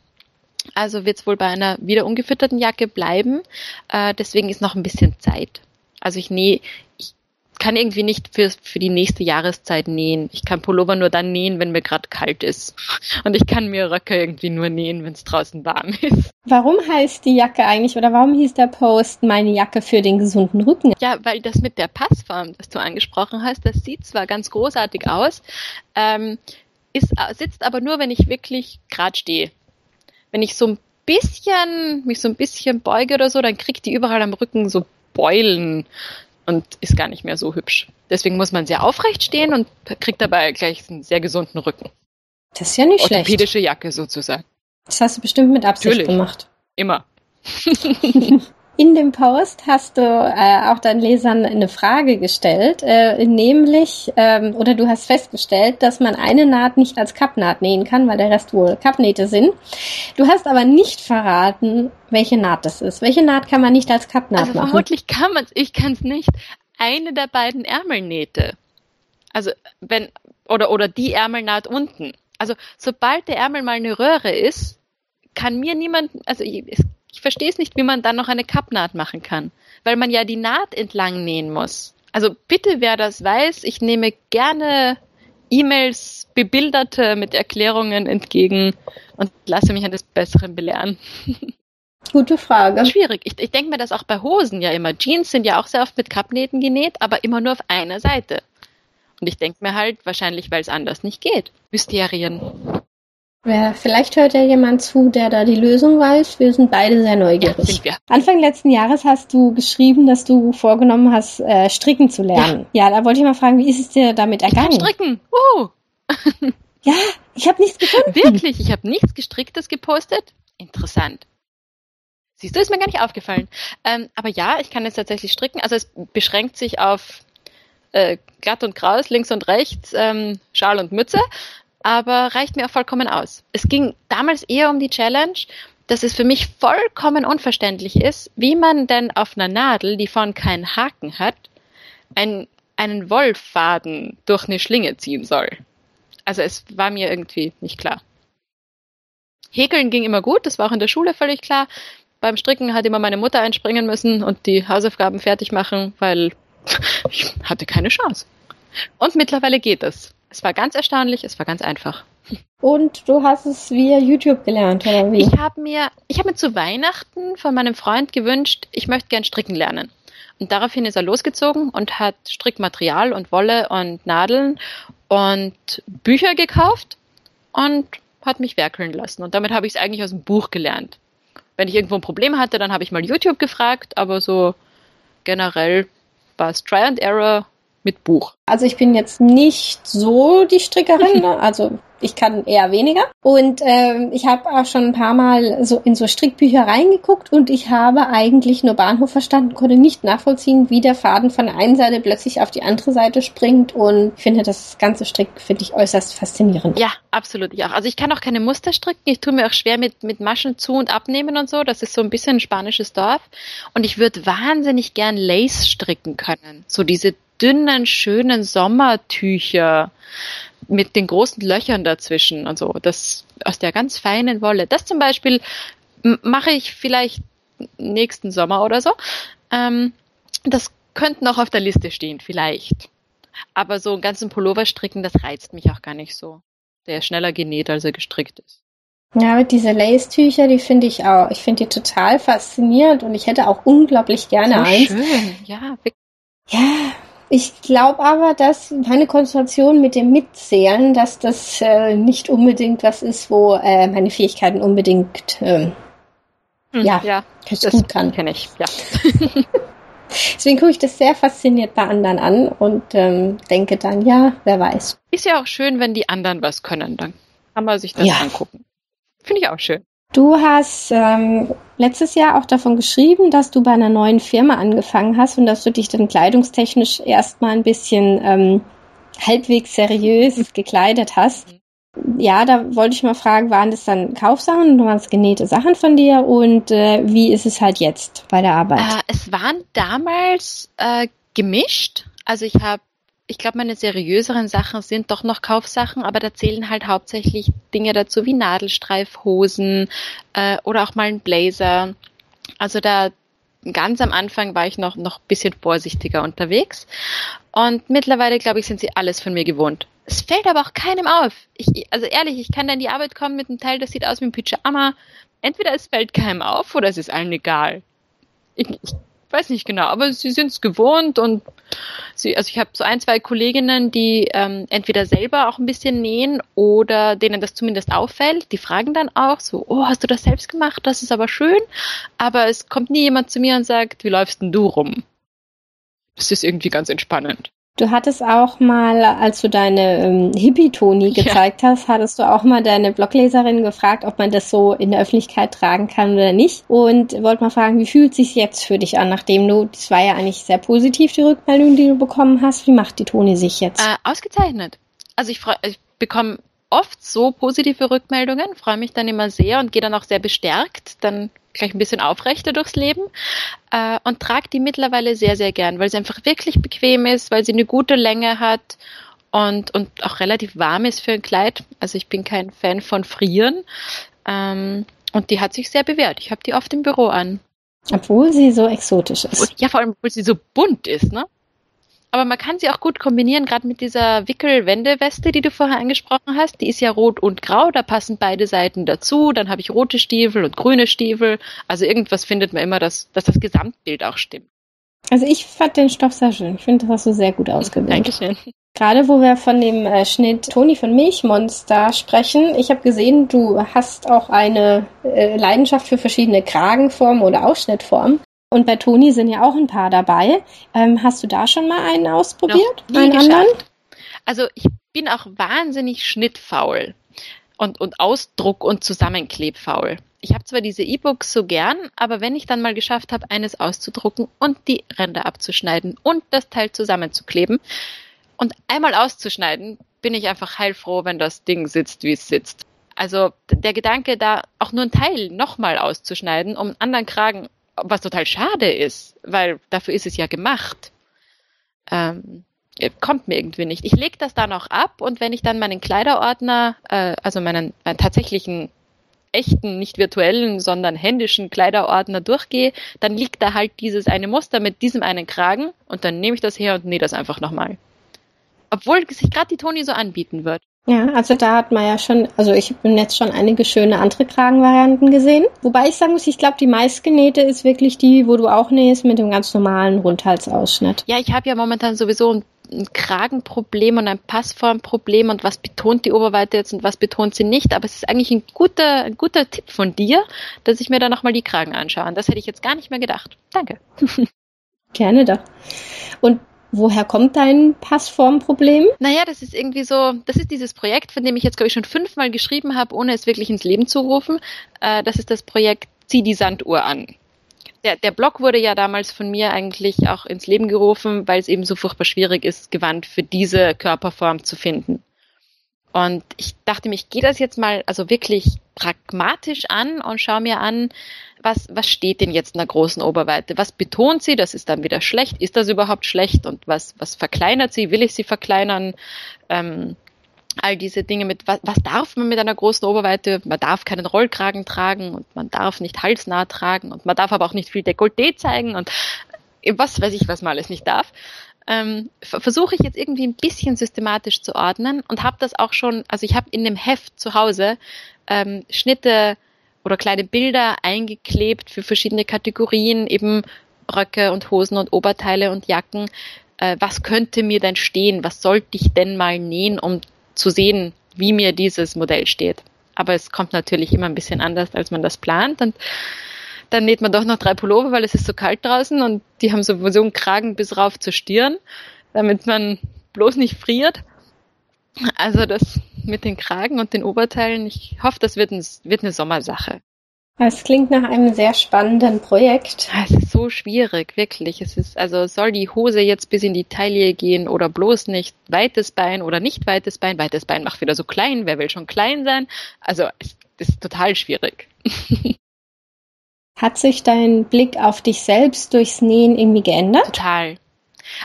also wird es wohl bei einer wieder ungefütterten Jacke bleiben. Äh, deswegen ist noch ein bisschen Zeit. Also ich nähe, ich kann irgendwie nicht für, für die nächste Jahreszeit nähen. Ich kann Pullover nur dann nähen, wenn mir gerade kalt ist. Und ich kann mir Röcke irgendwie nur nähen, wenn es draußen warm ist. Warum heißt die Jacke eigentlich oder warum hieß der Post meine Jacke für den gesunden Rücken? Ja, weil das mit der Passform, das du angesprochen hast, das sieht zwar ganz großartig aus, ähm, ist, sitzt aber nur, wenn ich wirklich gerade stehe wenn ich so ein bisschen, mich so ein bisschen beuge oder so, dann kriegt die überall am Rücken so Beulen und ist gar nicht mehr so hübsch. Deswegen muss man sehr aufrecht stehen und kriegt dabei gleich einen sehr gesunden Rücken. Das ist ja nicht schlecht. Orthopädische Jacke sozusagen. Das hast du bestimmt mit Absicht Natürlich. gemacht. Immer. In dem Post hast du äh, auch deinen Lesern eine Frage gestellt, äh, nämlich, ähm, oder du hast festgestellt, dass man eine Naht nicht als Kappnaht nähen kann, weil der Rest wohl Kappnähte sind. Du hast aber nicht verraten, welche Naht das ist. Welche Naht kann man nicht als Kappnaht also machen? Vermutlich kann man es, ich kann es nicht. Eine der beiden Ärmelnähte. Also wenn, oder, oder die Ärmelnaht unten. Also sobald der Ärmel mal eine Röhre ist, kann mir niemand, also es ich verstehe es nicht, wie man dann noch eine Kappnaht machen kann, weil man ja die Naht entlang nähen muss. Also bitte, wer das weiß, ich nehme gerne E-Mails, bebilderte mit Erklärungen entgegen und lasse mich eines Besseren belehren. Gute Frage. Schwierig. Ich, ich denke mir das auch bei Hosen ja immer. Jeans sind ja auch sehr oft mit Kappnähten genäht, aber immer nur auf einer Seite. Und ich denke mir halt, wahrscheinlich, weil es anders nicht geht. Mysterien. Ja, vielleicht hört ja jemand zu, der da die Lösung weiß. Wir sind beide sehr neugierig. Ja, sind wir. Anfang letzten Jahres hast du geschrieben, dass du vorgenommen hast, äh, stricken zu lernen. Ja. ja, da wollte ich mal fragen, wie ist es dir damit ergangen? Ich kann stricken. Uh. ja, ich habe nichts gefunden. Wirklich, ich habe nichts gestricktes gepostet. Interessant. Siehst du, ist mir gar nicht aufgefallen. Ähm, aber ja, ich kann jetzt tatsächlich stricken. Also es beschränkt sich auf äh, glatt und kraus, links und rechts, ähm, Schal und Mütze aber reicht mir auch vollkommen aus. Es ging damals eher um die Challenge, dass es für mich vollkommen unverständlich ist, wie man denn auf einer Nadel, die vorn keinen Haken hat, ein, einen Wollfaden durch eine Schlinge ziehen soll. Also es war mir irgendwie nicht klar. Häkeln ging immer gut, das war auch in der Schule völlig klar. Beim Stricken hat immer meine Mutter einspringen müssen und die Hausaufgaben fertig machen, weil ich hatte keine Chance. Und mittlerweile geht es. Es war ganz erstaunlich, es war ganz einfach. Und du hast es via YouTube gelernt, oder wie? Ich habe mir, ich habe mir zu Weihnachten von meinem Freund gewünscht, ich möchte gern stricken lernen. Und daraufhin ist er losgezogen und hat Strickmaterial und Wolle und Nadeln und Bücher gekauft und hat mich werkeln lassen. Und damit habe ich es eigentlich aus dem Buch gelernt. Wenn ich irgendwo ein Problem hatte, dann habe ich mal YouTube gefragt, aber so generell war es Try and Error mit Buch. Also ich bin jetzt nicht so die Strickerin, ne? also ich kann eher weniger. Und ähm, ich habe auch schon ein paar Mal so in so Strickbücher reingeguckt und ich habe eigentlich nur Bahnhof verstanden, konnte nicht nachvollziehen, wie der Faden von der einen Seite plötzlich auf die andere Seite springt und finde das ganze Strick finde ich äußerst faszinierend. Ja, absolut. Ich auch. Also ich kann auch keine Muster stricken. Ich tue mir auch schwer mit, mit Maschen zu und abnehmen und so. Das ist so ein bisschen ein spanisches Dorf. Und ich würde wahnsinnig gern Lace stricken können. So diese dünnen, schönen Sommertücher mit den großen Löchern dazwischen und so. Das aus der ganz feinen Wolle. Das zum Beispiel mache ich vielleicht nächsten Sommer oder so. Ähm, das könnte noch auf der Liste stehen, vielleicht. Aber so einen ganzen Pullover stricken, das reizt mich auch gar nicht so. Der ist schneller genäht, als er gestrickt ist. Ja, diese Lace-Tücher, die finde ich auch, ich finde die total faszinierend und ich hätte auch unglaublich gerne so eins. Schön, ja. Ja, ich glaube aber, dass meine Konzentration mit dem Mitzählen, dass das äh, nicht unbedingt was ist, wo äh, meine Fähigkeiten unbedingt ähm, hm, ja, ja das gut kann. Kenne ich, ja. Deswegen gucke ich das sehr fasziniert bei anderen an und ähm, denke dann, ja, wer weiß. Ist ja auch schön, wenn die anderen was können, dann kann man sich das ja. angucken. Finde ich auch schön. Du hast ähm, letztes Jahr auch davon geschrieben, dass du bei einer neuen Firma angefangen hast und dass du dich dann kleidungstechnisch erstmal ein bisschen ähm, halbwegs seriös gekleidet hast. Ja, da wollte ich mal fragen, waren das dann Kaufsachen oder waren es genähte Sachen von dir und äh, wie ist es halt jetzt bei der Arbeit? Äh, es waren damals äh, gemischt. Also ich habe ich glaube, meine seriöseren Sachen sind doch noch Kaufsachen, aber da zählen halt hauptsächlich Dinge dazu wie Nadelstreifhosen äh, oder auch mal ein Blazer. Also da ganz am Anfang war ich noch noch bisschen vorsichtiger unterwegs und mittlerweile glaube ich sind sie alles von mir gewohnt. Es fällt aber auch keinem auf. Ich, also ehrlich, ich kann dann in die Arbeit kommen mit einem Teil, das sieht aus wie ein Pyjama. Entweder es fällt keinem auf oder es ist allen egal. Ich, ich weiß nicht genau, aber sie sind es gewohnt und sie, also ich habe so ein, zwei Kolleginnen, die ähm, entweder selber auch ein bisschen nähen oder denen das zumindest auffällt. Die fragen dann auch so, oh, hast du das selbst gemacht? Das ist aber schön. Aber es kommt nie jemand zu mir und sagt, wie läufst denn du rum? Das ist irgendwie ganz entspannend. Du hattest auch mal, als du deine ähm, Hippie-Toni gezeigt ja. hast, hattest du auch mal deine Blogleserin gefragt, ob man das so in der Öffentlichkeit tragen kann oder nicht. Und wollte mal fragen, wie fühlt es sich jetzt für dich an, nachdem du, das war ja eigentlich sehr positiv, die Rückmeldung, die du bekommen hast. Wie macht die Toni sich jetzt? Äh, ausgezeichnet. Also ich, freu, ich bekomme oft so positive Rückmeldungen, freue mich dann immer sehr und gehe dann auch sehr bestärkt dann gleich ein bisschen aufrechter durchs Leben äh, und trage die mittlerweile sehr, sehr gern, weil sie einfach wirklich bequem ist, weil sie eine gute Länge hat und, und auch relativ warm ist für ein Kleid. Also ich bin kein Fan von Frieren. Ähm, und die hat sich sehr bewährt. Ich habe die oft im Büro an. Obwohl sie so exotisch ist. Ja, vor allem, obwohl sie so bunt ist, ne? Aber man kann sie auch gut kombinieren, gerade mit dieser Wickelwendeweste, die du vorher angesprochen hast. Die ist ja rot und grau, da passen beide Seiten dazu. Dann habe ich rote Stiefel und grüne Stiefel. Also irgendwas findet man immer, dass, dass das Gesamtbild auch stimmt. Also ich fand den Stoff sehr schön. Ich finde, das hast du sehr gut ausgewählt. Dankeschön. Gerade wo wir von dem äh, Schnitt Toni von Milchmonster sprechen, ich habe gesehen, du hast auch eine äh, Leidenschaft für verschiedene Kragenformen oder Ausschnittformen. Und bei Toni sind ja auch ein paar dabei. Ähm, hast du da schon mal einen ausprobiert? Einen anderen? Also ich bin auch wahnsinnig schnittfaul und, und Ausdruck- und Zusammenklebfaul. Ich habe zwar diese E-Books so gern, aber wenn ich dann mal geschafft habe, eines auszudrucken und die Ränder abzuschneiden und das Teil zusammenzukleben und einmal auszuschneiden, bin ich einfach heilfroh, wenn das Ding sitzt, wie es sitzt. Also der Gedanke, da auch nur ein Teil nochmal auszuschneiden, um einen anderen Kragen was total schade ist, weil dafür ist es ja gemacht. Ähm, kommt mir irgendwie nicht. Ich lege das dann auch ab und wenn ich dann meinen Kleiderordner, äh, also meinen, meinen tatsächlichen echten, nicht virtuellen, sondern händischen Kleiderordner durchgehe, dann liegt da halt dieses eine Muster mit diesem einen Kragen und dann nehme ich das her und nähe das einfach nochmal. Obwohl sich gerade die Toni so anbieten wird. Ja, also da hat man ja schon, also ich habe im Netz schon einige schöne andere Kragenvarianten gesehen. Wobei ich sagen muss, ich glaube, die meistgenähte ist wirklich die, wo du auch nähst mit dem ganz normalen Rundhalsausschnitt. Ja, ich habe ja momentan sowieso ein, ein Kragenproblem und ein Passformproblem und was betont die Oberweite jetzt und was betont sie nicht. Aber es ist eigentlich ein guter, ein guter Tipp von dir, dass ich mir da nochmal die Kragen anschaue. Das hätte ich jetzt gar nicht mehr gedacht. Danke. Gerne doch. Und Woher kommt dein Passformproblem? Naja, das ist irgendwie so, das ist dieses Projekt, von dem ich jetzt, glaube ich, schon fünfmal geschrieben habe, ohne es wirklich ins Leben zu rufen. Äh, das ist das Projekt Zieh die Sanduhr an. Der, der Blog wurde ja damals von mir eigentlich auch ins Leben gerufen, weil es eben so furchtbar schwierig ist, Gewand für diese Körperform zu finden. Und ich dachte mir, ich gehe das jetzt mal also wirklich pragmatisch an und schaue mir an, was, was steht denn jetzt in der großen Oberweite? Was betont sie? Das ist dann wieder schlecht. Ist das überhaupt schlecht? Und was, was verkleinert sie? Will ich sie verkleinern? Ähm, all diese Dinge mit, was, was darf man mit einer großen Oberweite? Man darf keinen Rollkragen tragen und man darf nicht halsnah tragen und man darf aber auch nicht viel Dekolleté zeigen und was weiß ich, was man alles nicht darf ähm, versuche ich jetzt irgendwie ein bisschen systematisch zu ordnen und habe das auch schon, also ich habe in dem Heft zu Hause ähm, Schnitte oder kleine Bilder eingeklebt für verschiedene Kategorien, eben Röcke und Hosen und Oberteile und Jacken. Äh, was könnte mir denn stehen? Was sollte ich denn mal nähen, um zu sehen, wie mir dieses Modell steht? Aber es kommt natürlich immer ein bisschen anders, als man das plant und dann näht man doch noch drei Pullover, weil es ist so kalt draußen und die haben sowieso einen Kragen bis rauf zur Stirn, damit man bloß nicht friert. Also das mit den Kragen und den Oberteilen, ich hoffe, das wird, ein, wird eine Sommersache. Es klingt nach einem sehr spannenden Projekt. Es ist so schwierig, wirklich. Es ist, also soll die Hose jetzt bis in die Taille gehen oder bloß nicht weites Bein oder nicht weites Bein? Weites Bein macht wieder so klein. Wer will schon klein sein? Also es ist total schwierig. Hat sich dein Blick auf dich selbst durchs Nähen irgendwie geändert? Total.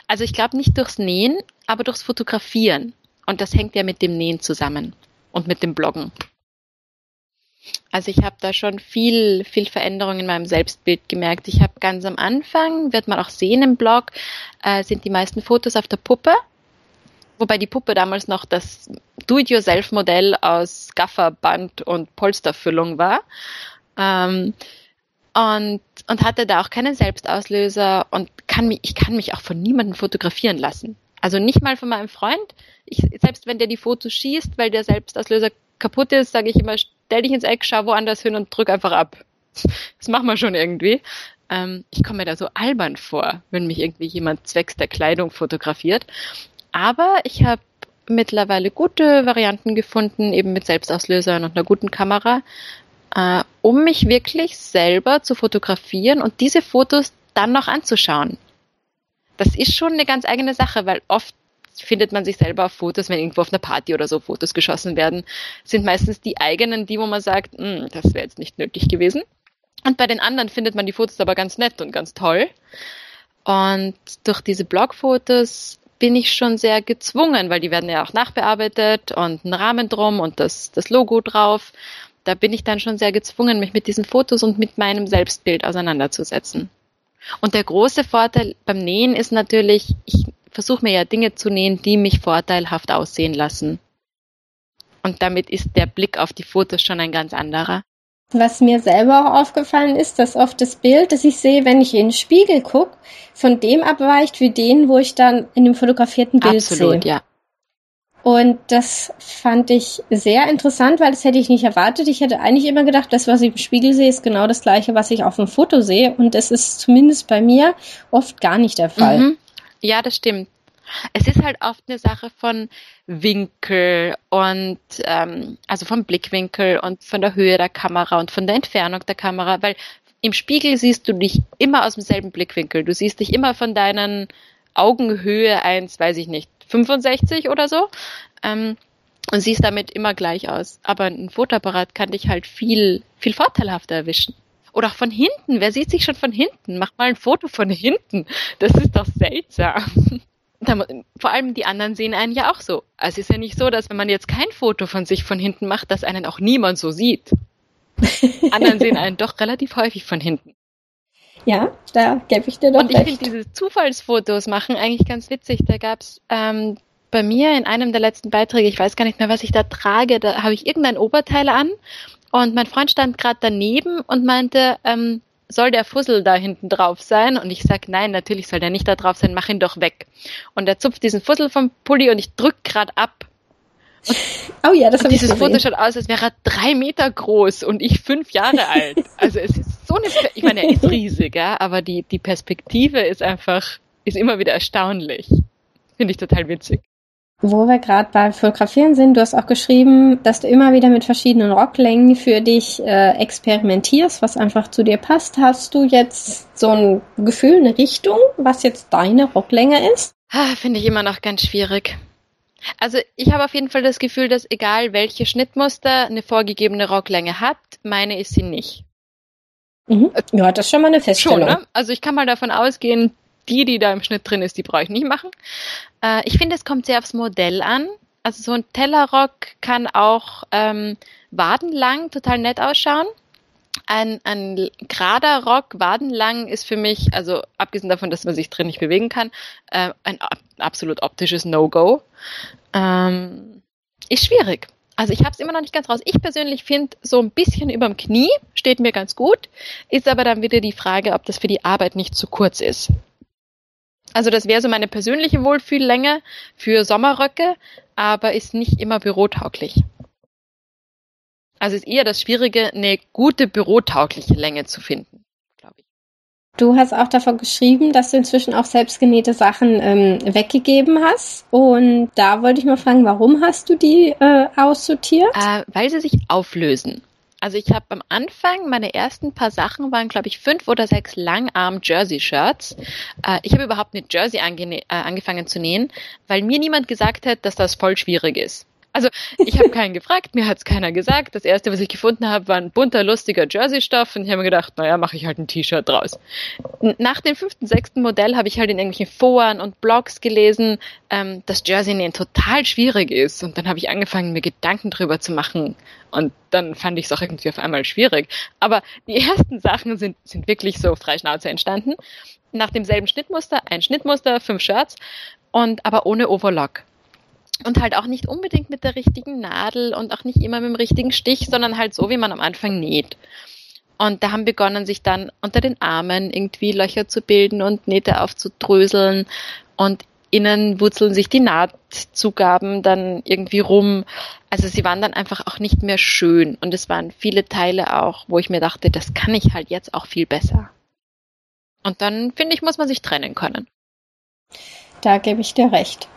Also ich glaube nicht durchs Nähen, aber durchs Fotografieren. Und das hängt ja mit dem Nähen zusammen und mit dem Bloggen. Also ich habe da schon viel, viel Veränderung in meinem Selbstbild gemerkt. Ich habe ganz am Anfang, wird man auch sehen im Blog, äh, sind die meisten Fotos auf der Puppe. Wobei die Puppe damals noch das Do-it-yourself-Modell aus Gafferband und Polsterfüllung war. Ähm, und, und hatte da auch keinen Selbstauslöser und kann mich, ich kann mich auch von niemandem fotografieren lassen. Also nicht mal von meinem Freund. Ich, selbst wenn der die Fotos schießt, weil der Selbstauslöser kaputt ist, sage ich immer, stell dich ins Eck, schau woanders hin und drück einfach ab. Das machen wir schon irgendwie. Ähm, ich komme mir da so albern vor, wenn mich irgendwie jemand zwecks der Kleidung fotografiert. Aber ich habe mittlerweile gute Varianten gefunden, eben mit Selbstauslösern und einer guten Kamera, äh, um mich wirklich selber zu fotografieren und diese Fotos dann noch anzuschauen. Das ist schon eine ganz eigene Sache, weil oft findet man sich selber auf Fotos, wenn irgendwo auf einer Party oder so Fotos geschossen werden, sind meistens die eigenen, die, wo man sagt, hm, das wäre jetzt nicht nötig gewesen. Und bei den anderen findet man die Fotos aber ganz nett und ganz toll. Und durch diese Blogfotos bin ich schon sehr gezwungen, weil die werden ja auch nachbearbeitet und ein Rahmen drum und das, das Logo drauf da bin ich dann schon sehr gezwungen, mich mit diesen Fotos und mit meinem Selbstbild auseinanderzusetzen. Und der große Vorteil beim Nähen ist natürlich, ich versuche mir ja Dinge zu nähen, die mich vorteilhaft aussehen lassen. Und damit ist der Blick auf die Fotos schon ein ganz anderer. Was mir selber auch aufgefallen ist, dass oft das Bild, das ich sehe, wenn ich in den Spiegel gucke, von dem abweicht wie den, wo ich dann in dem fotografierten Bild Absolut, sehe. Absolut, ja. Und das fand ich sehr interessant, weil das hätte ich nicht erwartet. Ich hätte eigentlich immer gedacht, das, was ich im Spiegel sehe, ist genau das gleiche, was ich auf dem Foto sehe. Und das ist zumindest bei mir oft gar nicht der Fall. Mhm. Ja, das stimmt. Es ist halt oft eine Sache von Winkel und ähm, also vom Blickwinkel und von der Höhe der Kamera und von der Entfernung der Kamera, weil im Spiegel siehst du dich immer aus demselben Blickwinkel. Du siehst dich immer von deinen Augenhöhe eins, weiß ich nicht, 65 oder so. Ähm, und siehst damit immer gleich aus. Aber ein Fotoapparat kann dich halt viel, viel vorteilhafter erwischen. Oder auch von hinten. Wer sieht sich schon von hinten? Mach mal ein Foto von hinten. Das ist doch seltsam. Vor allem die anderen sehen einen ja auch so. Also es ist ja nicht so, dass wenn man jetzt kein Foto von sich von hinten macht, dass einen auch niemand so sieht. anderen sehen einen doch relativ häufig von hinten. Ja, da gebe ich dir doch Und ich finde diese Zufallsfotos machen eigentlich ganz witzig. Da gab's ähm, bei mir in einem der letzten Beiträge, ich weiß gar nicht mehr, was ich da trage, da habe ich irgendein Oberteil an und mein Freund stand gerade daneben und meinte, ähm, soll der Fussel da hinten drauf sein? Und ich sag, nein, natürlich soll der nicht da drauf sein, mach ihn doch weg. Und er zupft diesen Fussel vom Pulli und ich drück gerade ab. Und, oh ja, das habe ich Dieses Foto schaut aus, als wäre er drei Meter groß und ich fünf Jahre alt. Also es ist so eine, ich meine, er ist riesig, ja, aber die, die Perspektive ist einfach, ist immer wieder erstaunlich. Finde ich total witzig. Wo wir gerade bei Fotografieren sind, du hast auch geschrieben, dass du immer wieder mit verschiedenen Rocklängen für dich äh, experimentierst, was einfach zu dir passt. Hast du jetzt so ein Gefühl, eine Richtung, was jetzt deine Rocklänge ist? Finde ich immer noch ganz schwierig. Also ich habe auf jeden Fall das Gefühl, dass egal welche Schnittmuster eine vorgegebene Rocklänge hat, meine ist sie nicht. Mhm. Ja, das ist schon mal eine Feststellung. Schon, ne? Also ich kann mal davon ausgehen, die, die da im Schnitt drin ist, die brauche ich nicht machen. Äh, ich finde, es kommt sehr aufs Modell an. Also so ein Tellerrock kann auch ähm, wadenlang total nett ausschauen. Ein, ein gerader Rock, wadenlang, ist für mich, also abgesehen davon, dass man sich drin nicht bewegen kann, äh, ein absolut optisches No-Go. Ähm, ist schwierig. Also ich habe es immer noch nicht ganz raus. Ich persönlich finde, so ein bisschen überm Knie steht mir ganz gut, ist aber dann wieder die Frage, ob das für die Arbeit nicht zu kurz ist. Also das wäre so meine persönliche Wohlfühllänge für Sommerröcke, aber ist nicht immer bürotauglich. Also ist eher das Schwierige, eine gute bürotaugliche Länge zu finden. Du hast auch davon geschrieben, dass du inzwischen auch selbstgenähte Sachen ähm, weggegeben hast. Und da wollte ich mal fragen, warum hast du die äh, aussortiert? Äh, weil sie sich auflösen. Also ich habe am Anfang, meine ersten paar Sachen waren, glaube ich, fünf oder sechs Langarm-Jersey-Shirts. Äh, ich habe überhaupt mit Jersey ange äh, angefangen zu nähen, weil mir niemand gesagt hat, dass das voll schwierig ist. Also ich habe keinen gefragt, mir hat es keiner gesagt. Das erste, was ich gefunden habe, war ein bunter, lustiger Jersey-Stoff und ich habe mir gedacht, naja, mache ich halt ein T-Shirt draus. Nach dem fünften, sechsten Modell habe ich halt in irgendwelchen Foren und Blogs gelesen, ähm, dass Jersey-Nähen total schwierig ist. Und dann habe ich angefangen, mir Gedanken drüber zu machen. Und dann fand ich es auch irgendwie auf einmal schwierig. Aber die ersten Sachen sind, sind wirklich so frei Schnauze entstanden. Nach demselben Schnittmuster, ein Schnittmuster, fünf Shirts und aber ohne Overlock und halt auch nicht unbedingt mit der richtigen Nadel und auch nicht immer mit dem richtigen Stich, sondern halt so, wie man am Anfang näht. Und da haben begonnen, sich dann unter den Armen irgendwie Löcher zu bilden und Nähte aufzudröseln und innen wurzeln sich die Nahtzugaben dann irgendwie rum. Also sie waren dann einfach auch nicht mehr schön und es waren viele Teile auch, wo ich mir dachte, das kann ich halt jetzt auch viel besser. Und dann finde ich, muss man sich trennen können. Da gebe ich dir recht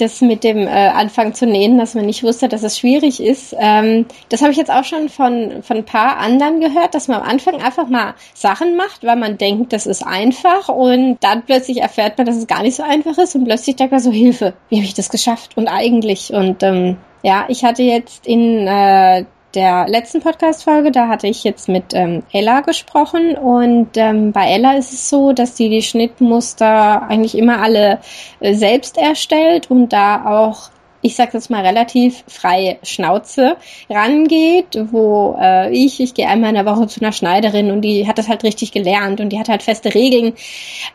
das mit dem äh, Anfang zu nähen, dass man nicht wusste, dass es schwierig ist, ähm, das habe ich jetzt auch schon von, von ein paar anderen gehört, dass man am Anfang einfach mal Sachen macht, weil man denkt, das ist einfach. Und dann plötzlich erfährt man, dass es gar nicht so einfach ist. Und plötzlich denkt man so, Hilfe, wie habe ich das geschafft? Und eigentlich. Und ähm, ja, ich hatte jetzt in äh, der letzten Podcast-Folge, da hatte ich jetzt mit ähm, Ella gesprochen und ähm, bei Ella ist es so, dass sie die Schnittmuster eigentlich immer alle äh, selbst erstellt und da auch ich sage jetzt mal relativ freie Schnauze rangeht, wo äh, ich, ich gehe einmal in der Woche zu einer Schneiderin und die hat das halt richtig gelernt und die hat halt feste Regeln.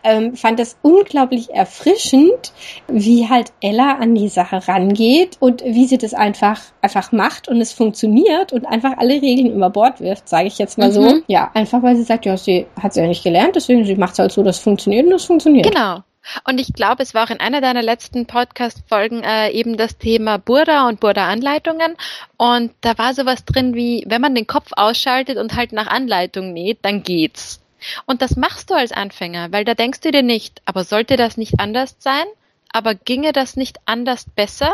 Ähm, fand das unglaublich erfrischend, wie halt Ella an die Sache rangeht und wie sie das einfach einfach macht und es funktioniert und einfach alle Regeln über Bord wirft, sage ich jetzt mal mhm. so. Ja, einfach weil sie sagt, ja, sie hat es ja nicht gelernt, deswegen sie macht es halt so, dass es funktioniert und es funktioniert. Genau. Und ich glaube, es war auch in einer deiner letzten Podcast-Folgen äh, eben das Thema Burda und Burda-Anleitungen. Und da war sowas drin wie, wenn man den Kopf ausschaltet und halt nach Anleitung näht, dann geht's. Und das machst du als Anfänger, weil da denkst du dir nicht, aber sollte das nicht anders sein? Aber ginge das nicht anders besser?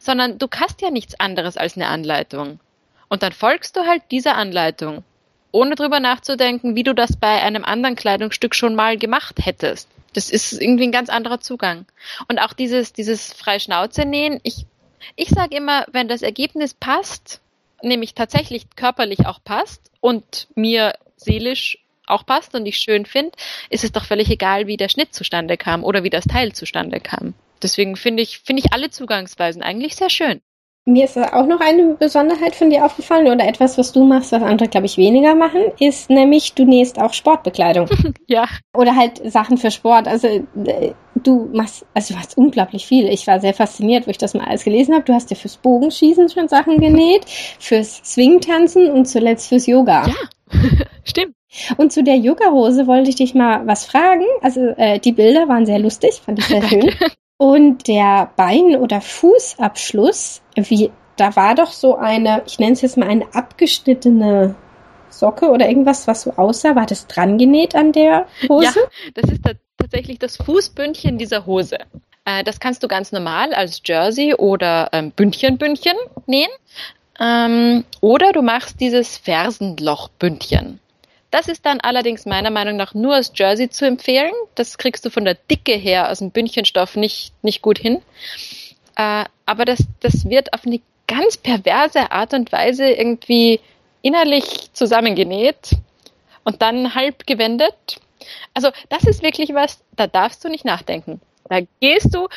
Sondern du hast ja nichts anderes als eine Anleitung. Und dann folgst du halt dieser Anleitung, ohne drüber nachzudenken, wie du das bei einem anderen Kleidungsstück schon mal gemacht hättest. Das ist irgendwie ein ganz anderer Zugang. Und auch dieses, dieses Freischnauze nähen, ich, ich sage immer, wenn das Ergebnis passt, nämlich tatsächlich körperlich auch passt und mir seelisch auch passt und ich schön finde, ist es doch völlig egal, wie der Schnitt zustande kam oder wie das Teil zustande kam. Deswegen finde ich, finde ich alle Zugangsweisen eigentlich sehr schön. Mir ist auch noch eine Besonderheit von dir aufgefallen oder etwas, was du machst, was andere, glaube ich, weniger machen, ist nämlich, du nähst auch Sportbekleidung. ja. Oder halt Sachen für Sport. Also äh, du machst, also du machst unglaublich viel. Ich war sehr fasziniert, wo ich das mal alles gelesen habe. Du hast dir fürs Bogenschießen schon Sachen genäht, fürs Swingtanzen und zuletzt fürs Yoga. Ja, stimmt. Und zu der Yoga-Hose wollte ich dich mal was fragen. Also äh, die Bilder waren sehr lustig, fand ich sehr schön. Und der Bein- oder Fußabschluss, wie, da war doch so eine, ich nenne es jetzt mal eine abgeschnittene Socke oder irgendwas, was so aussah. War das dran genäht an der Hose? Ja, das ist tatsächlich das Fußbündchen dieser Hose. Äh, das kannst du ganz normal als Jersey oder ähm, Bündchen-Bündchen nähen. Ähm, oder du machst dieses Fersenlochbündchen. Das ist dann allerdings meiner Meinung nach nur als Jersey zu empfehlen. Das kriegst du von der Dicke her aus dem Bündchenstoff nicht, nicht gut hin. Äh, aber das, das wird auf eine ganz perverse Art und Weise irgendwie innerlich zusammengenäht und dann halb gewendet. Also das ist wirklich was, da darfst du nicht nachdenken. Da gehst du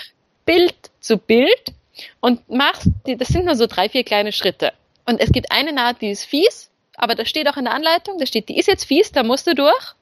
Bild zu Bild und machst, das sind nur so drei, vier kleine Schritte. Und es gibt eine Naht, die ist fies, aber da steht auch in der Anleitung, da steht, die ist jetzt fies, da musst du durch.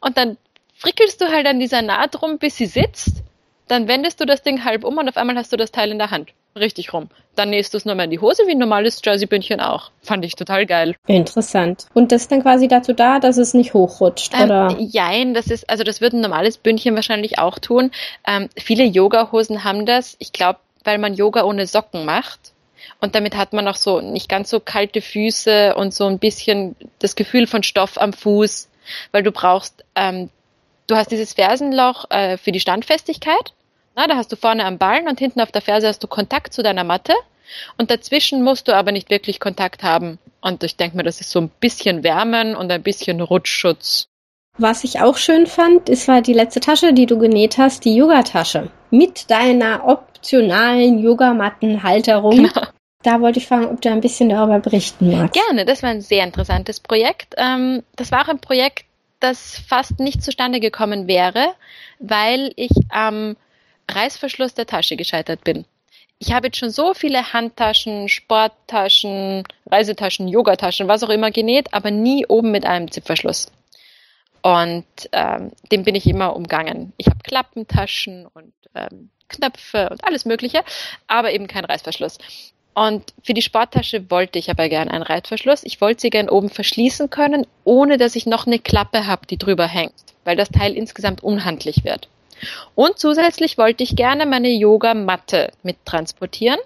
Und dann frickelst du halt an dieser Naht rum, bis sie sitzt. Dann wendest du das Ding halb um und auf einmal hast du das Teil in der Hand. Richtig rum. Dann nähst du es nochmal in die Hose, wie ein normales Jersey-Bündchen auch. Fand ich total geil. Interessant. Und das ist dann quasi dazu da, dass es nicht hochrutscht, ähm, oder? Jein, das ist, also das wird ein normales Bündchen wahrscheinlich auch tun. Ähm, viele Yoga-Hosen haben das. Ich glaube, weil man Yoga ohne Socken macht. Und damit hat man auch so nicht ganz so kalte Füße und so ein bisschen das Gefühl von Stoff am Fuß, weil du brauchst, ähm, du hast dieses Fersenloch äh, für die Standfestigkeit. Na, da hast du vorne am Ballen und hinten auf der Ferse hast du Kontakt zu deiner Matte. Und dazwischen musst du aber nicht wirklich Kontakt haben. Und ich denke mir, das ist so ein bisschen Wärmen und ein bisschen Rutschschutz. Was ich auch schön fand, ist war die letzte Tasche, die du genäht hast, die Yogatasche. Mit deiner optionalen Yogamattenhalterung. Genau. Da wollte ich fragen, ob du ein bisschen darüber berichten magst. Gerne, das war ein sehr interessantes Projekt. Ähm, das war auch ein Projekt, das fast nicht zustande gekommen wäre, weil ich am Reißverschluss der Tasche gescheitert bin. Ich habe jetzt schon so viele Handtaschen, Sporttaschen, Reisetaschen, Yogataschen, was auch immer genäht, aber nie oben mit einem Zipverschluss. Und ähm, den bin ich immer umgangen. Ich habe Klappentaschen und ähm, Knöpfe und alles Mögliche, aber eben kein Reißverschluss. Und für die Sporttasche wollte ich aber gerne einen Reißverschluss. Ich wollte sie gerne oben verschließen können, ohne dass ich noch eine Klappe habe, die drüber hängt, weil das Teil insgesamt unhandlich wird. Und zusätzlich wollte ich gerne meine Yogamatte mit transportieren,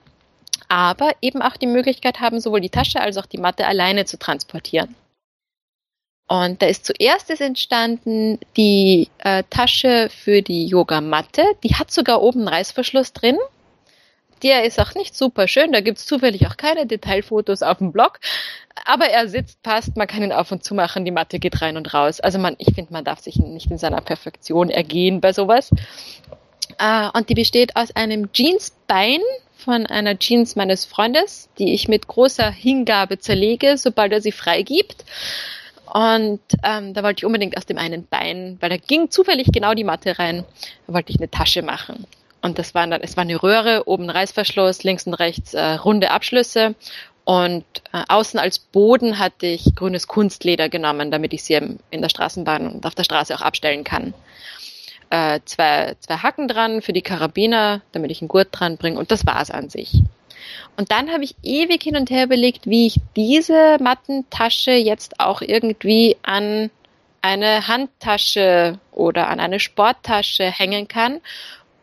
aber eben auch die Möglichkeit haben, sowohl die Tasche als auch die Matte alleine zu transportieren. Und da ist zuerst ist entstanden die äh, Tasche für die Yogamatte. Die hat sogar oben einen Reißverschluss drin. Der ist auch nicht super schön. Da gibt's zufällig auch keine Detailfotos auf dem Blog. Aber er sitzt, passt, man kann ihn auf und zu machen, die Matte geht rein und raus. Also man, ich finde, man darf sich nicht in seiner Perfektion ergehen bei sowas. Äh, und die besteht aus einem Jeansbein von einer Jeans meines Freundes, die ich mit großer Hingabe zerlege, sobald er sie freigibt. Und ähm, da wollte ich unbedingt aus dem einen Bein, weil da ging zufällig genau die Matte rein, da wollte ich eine Tasche machen. Und das waren es war eine Röhre, oben Reißverschluss, links und rechts äh, runde Abschlüsse. Und äh, außen als Boden hatte ich grünes Kunstleder genommen, damit ich sie in der Straßenbahn und auf der Straße auch abstellen kann. Äh, zwei, zwei Hacken dran für die Karabiner, damit ich einen Gurt dran bringe. Und das war's an sich. Und dann habe ich ewig hin und her überlegt, wie ich diese Mattentasche jetzt auch irgendwie an eine Handtasche oder an eine Sporttasche hängen kann,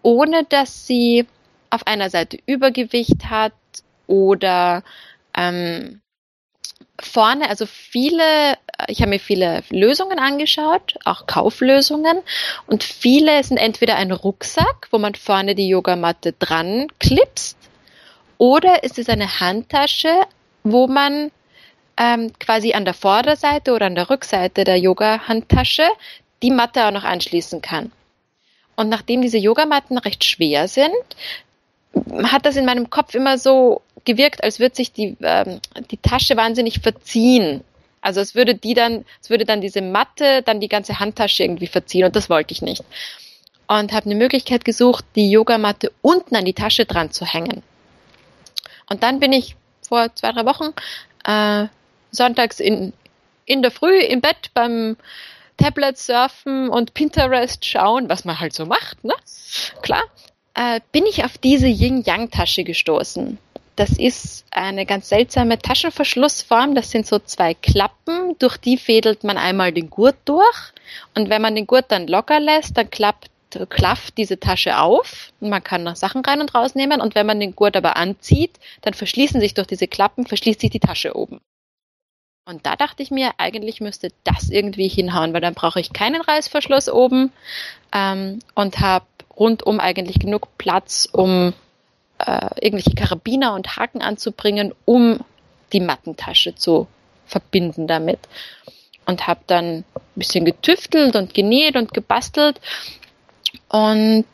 ohne dass sie auf einer Seite Übergewicht hat oder ähm, vorne, also viele, ich habe mir viele Lösungen angeschaut, auch Kauflösungen. Und viele sind entweder ein Rucksack, wo man vorne die Yogamatte dran klipst oder ist es eine Handtasche, wo man ähm, quasi an der Vorderseite oder an der Rückseite der Yoga-Handtasche die Matte auch noch anschließen kann. Und nachdem diese Yogamatten recht schwer sind, hat das in meinem Kopf immer so gewirkt, als würde sich die, ähm, die Tasche wahnsinnig verziehen. Also es würde die dann, es würde dann diese Matte, dann die ganze Handtasche irgendwie verziehen und das wollte ich nicht. Und habe eine Möglichkeit gesucht, die Yogamatte unten an die Tasche dran zu hängen. Und dann bin ich vor zwei, drei Wochen äh, sonntags in, in der Früh im Bett beim Tablet surfen und Pinterest schauen, was man halt so macht, ne? Klar. Äh, bin ich auf diese Yin-Yang-Tasche gestoßen. Das ist eine ganz seltsame Taschenverschlussform. Das sind so zwei Klappen, durch die fädelt man einmal den Gurt durch. Und wenn man den Gurt dann locker lässt, dann klappt, klafft diese Tasche auf man kann noch Sachen rein und rausnehmen. Und wenn man den Gurt aber anzieht, dann verschließen sich durch diese Klappen, verschließt sich die Tasche oben. Und da dachte ich mir, eigentlich müsste das irgendwie hinhauen, weil dann brauche ich keinen Reißverschluss oben ähm, und habe rundum eigentlich genug Platz, um äh, irgendwelche Karabiner und Haken anzubringen, um die Mattentasche zu verbinden damit. Und habe dann ein bisschen getüftelt und genäht und gebastelt und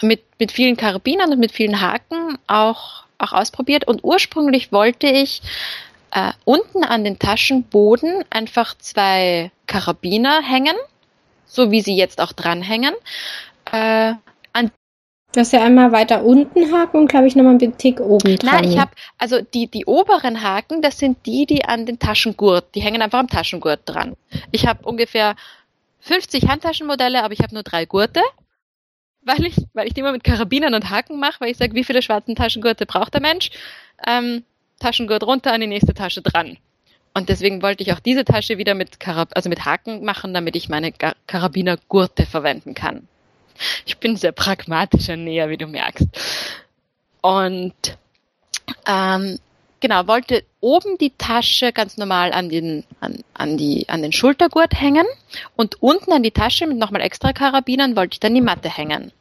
mit, mit vielen Karabinern und mit vielen Haken auch, auch ausprobiert. Und ursprünglich wollte ich äh, unten an den Taschenboden einfach zwei Karabiner hängen, so wie sie jetzt auch dranhängen. Äh, Du hast ja einmal weiter unten Haken und glaube ich nochmal einen Tick oben dran. Nein, ich habe, also die, die oberen Haken, das sind die, die an den Taschengurt, die hängen einfach am Taschengurt dran. Ich habe ungefähr 50 Handtaschenmodelle, aber ich habe nur drei Gurte, weil ich, weil ich die immer mit Karabinern und Haken mache, weil ich sage, wie viele schwarzen Taschengurte braucht der Mensch? Ähm, Taschengurt runter an die nächste Tasche dran. Und deswegen wollte ich auch diese Tasche wieder mit, Karab also mit Haken machen, damit ich meine Karabinergurte verwenden kann. Ich bin sehr pragmatischer Näher, wie du merkst. Und ähm, genau, wollte oben die Tasche ganz normal an den, an, an, die, an den Schultergurt hängen und unten an die Tasche mit nochmal extra Karabinern wollte ich dann die Matte hängen.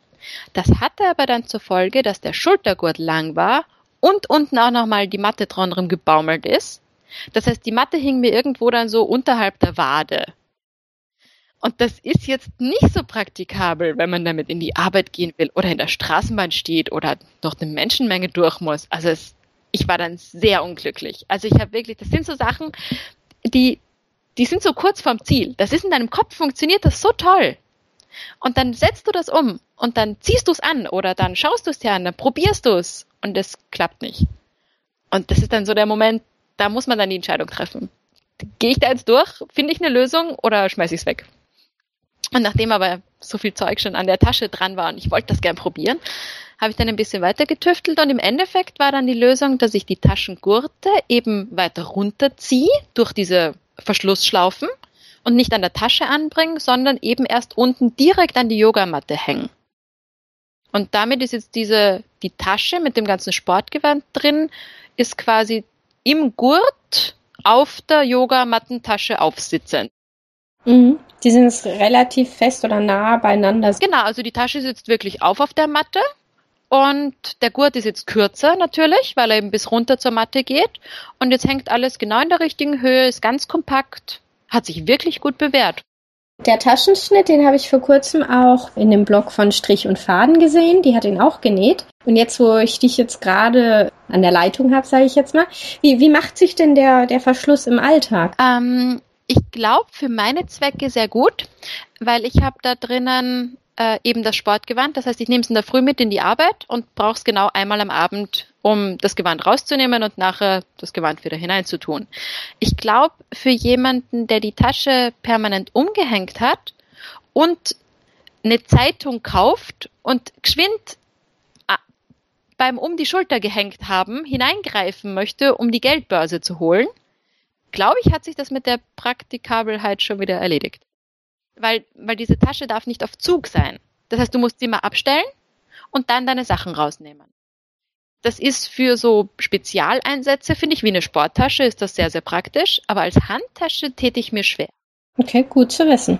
Das hatte aber dann zur Folge, dass der Schultergurt lang war und unten auch nochmal die Matte drunter gebaumelt ist. Das heißt, die Matte hing mir irgendwo dann so unterhalb der Wade. Und das ist jetzt nicht so praktikabel, wenn man damit in die Arbeit gehen will oder in der Straßenbahn steht oder durch eine Menschenmenge durch muss. Also es, ich war dann sehr unglücklich. Also ich habe wirklich, das sind so Sachen, die, die sind so kurz vorm Ziel. Das ist in deinem Kopf, funktioniert das so toll. Und dann setzt du das um und dann ziehst du es an oder dann schaust du es dir an, dann probierst du es und es klappt nicht. Und das ist dann so der Moment, da muss man dann die Entscheidung treffen. Gehe ich da jetzt durch? Finde ich eine Lösung oder schmeiße ich es weg? Und nachdem aber so viel Zeug schon an der Tasche dran war und ich wollte das gern probieren, habe ich dann ein bisschen weiter getüftelt und im Endeffekt war dann die Lösung, dass ich die Taschengurte eben weiter runterziehe durch diese Verschlussschlaufen und nicht an der Tasche anbringen, sondern eben erst unten direkt an die Yogamatte hängen. Und damit ist jetzt diese, die Tasche mit dem ganzen Sportgewand drin, ist quasi im Gurt auf der Yogamattentasche aufsitzend. Mhm. Die sind jetzt relativ fest oder nah beieinander. Genau, also die Tasche sitzt wirklich auf auf der Matte und der Gurt ist jetzt kürzer natürlich, weil er eben bis runter zur Matte geht. Und jetzt hängt alles genau in der richtigen Höhe, ist ganz kompakt, hat sich wirklich gut bewährt. Der Taschenschnitt, den habe ich vor kurzem auch in dem Blog von Strich und Faden gesehen. Die hat ihn auch genäht. Und jetzt, wo ich dich jetzt gerade an der Leitung habe, sage ich jetzt mal, wie, wie macht sich denn der, der Verschluss im Alltag? Ähm, ich glaube für meine Zwecke sehr gut, weil ich habe da drinnen äh, eben das Sportgewand. Das heißt, ich nehme es in der Früh mit in die Arbeit und brauche es genau einmal am Abend, um das Gewand rauszunehmen und nachher das Gewand wieder hineinzutun. Ich glaube, für jemanden, der die Tasche permanent umgehängt hat und eine Zeitung kauft und geschwind äh, beim um die Schulter gehängt haben hineingreifen möchte, um die Geldbörse zu holen, glaube ich, hat sich das mit der Praktikabelheit schon wieder erledigt. Weil, weil diese Tasche darf nicht auf Zug sein. Das heißt, du musst sie mal abstellen und dann deine Sachen rausnehmen. Das ist für so Spezialeinsätze, finde ich, wie eine Sporttasche, ist das sehr, sehr praktisch. Aber als Handtasche täte ich mir schwer. Okay, gut zu wissen.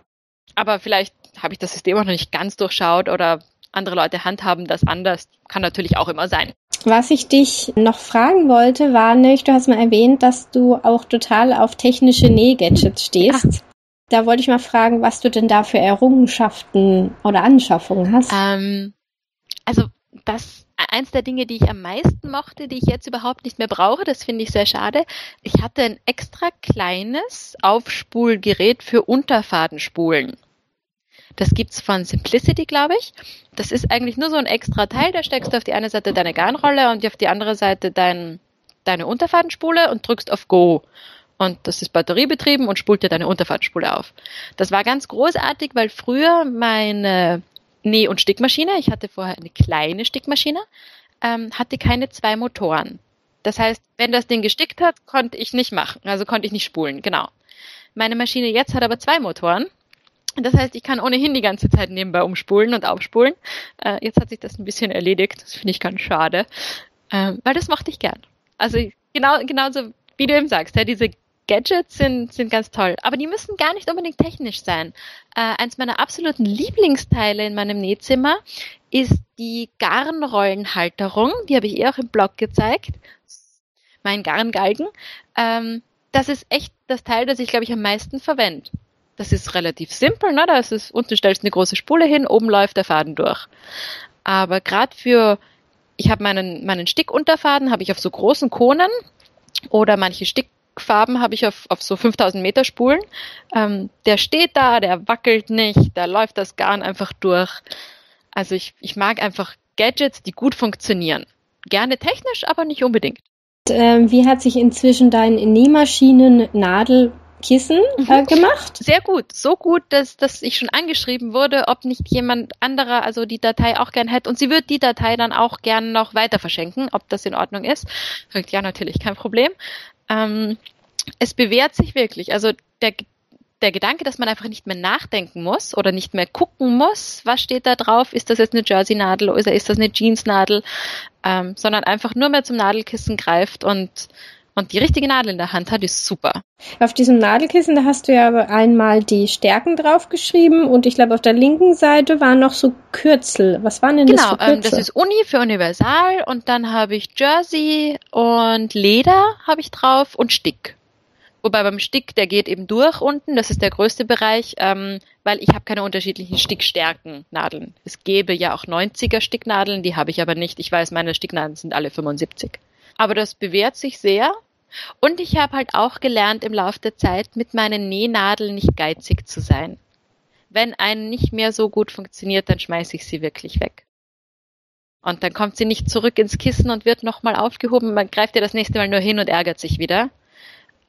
Aber vielleicht habe ich das System auch noch nicht ganz durchschaut oder andere Leute handhaben das anders. Kann natürlich auch immer sein. Was ich dich noch fragen wollte, war nicht, du hast mal erwähnt, dass du auch total auf technische Nähgadgets stehst. Ah. Da wollte ich mal fragen, was du denn da für Errungenschaften oder Anschaffungen hast. Ähm, also das eins der Dinge, die ich am meisten mochte, die ich jetzt überhaupt nicht mehr brauche, das finde ich sehr schade. Ich hatte ein extra kleines Aufspulgerät für Unterfadenspulen. Das gibt's von Simplicity, glaube ich. Das ist eigentlich nur so ein extra Teil, da steckst du auf die eine Seite deine Garnrolle und auf die andere Seite dein, deine Unterfadenspule und drückst auf Go. und das ist batteriebetrieben und spult dir deine Unterfahrtspule auf. Das war ganz großartig, weil früher meine Näh- und Stickmaschine, ich hatte vorher eine kleine Stickmaschine, ähm, hatte keine zwei Motoren. Das heißt, wenn das Ding gestickt hat, konnte ich nicht machen, also konnte ich nicht spulen, genau. Meine Maschine jetzt hat aber zwei Motoren. Das heißt, ich kann ohnehin die ganze Zeit nebenbei umspulen und aufspulen. Äh, jetzt hat sich das ein bisschen erledigt. Das finde ich ganz schade, äh, weil das mochte ich gern. Also genau, genauso wie du eben sagst, ja, diese Gadgets sind, sind ganz toll, aber die müssen gar nicht unbedingt technisch sein. Äh, eins meiner absoluten Lieblingsteile in meinem Nähzimmer ist die Garnrollenhalterung. Die habe ich eh auch im Blog gezeigt. Mein Garngalgen. Ähm, das ist echt das Teil, das ich, glaube ich, am meisten verwende. Das ist relativ simpel, ne? Da ist es, unten stellst du eine große Spule hin, oben läuft der Faden durch. Aber gerade für, ich habe meinen, meinen Stickunterfaden, habe ich auf so großen Konen oder manche Stickfarben habe ich auf, auf so 5000 Meter Spulen. Ähm, der steht da, der wackelt nicht, da läuft das Garn einfach durch. Also ich, ich mag einfach Gadgets, die gut funktionieren. Gerne technisch, aber nicht unbedingt. Äh, wie hat sich inzwischen dein Nähmaschinen Nadel Kissen äh, mhm. gemacht. Sehr gut. So gut, dass, dass ich schon angeschrieben wurde, ob nicht jemand anderer also die Datei auch gern hätte. Und sie wird die Datei dann auch gern noch weiter verschenken, ob das in Ordnung ist. Sagt, ja, natürlich, kein Problem. Ähm, es bewährt sich wirklich. Also der, der Gedanke, dass man einfach nicht mehr nachdenken muss oder nicht mehr gucken muss, was steht da drauf, ist das jetzt eine Jersey-Nadel oder ist das eine Jeans-Nadel, ähm, sondern einfach nur mehr zum Nadelkissen greift und und die richtige Nadel in der Hand hat, ist super. Auf diesem Nadelkissen, da hast du ja einmal die Stärken draufgeschrieben und ich glaube auf der linken Seite waren noch so Kürzel. Was waren denn genau, das für Kürzel? Genau, ähm, das ist Uni für Universal und dann habe ich Jersey und Leder habe ich drauf und Stick. Wobei beim Stick, der geht eben durch unten, das ist der größte Bereich, ähm, weil ich habe keine unterschiedlichen Stickstärken-Nadeln. Es gäbe ja auch 90er Sticknadeln, die habe ich aber nicht. Ich weiß, meine Sticknadeln sind alle 75. Aber das bewährt sich sehr. Und ich habe halt auch gelernt im Laufe der Zeit, mit meinen Nähnadeln nicht geizig zu sein. Wenn eine nicht mehr so gut funktioniert, dann schmeiße ich sie wirklich weg. Und dann kommt sie nicht zurück ins Kissen und wird nochmal aufgehoben. Man greift ja das nächste Mal nur hin und ärgert sich wieder.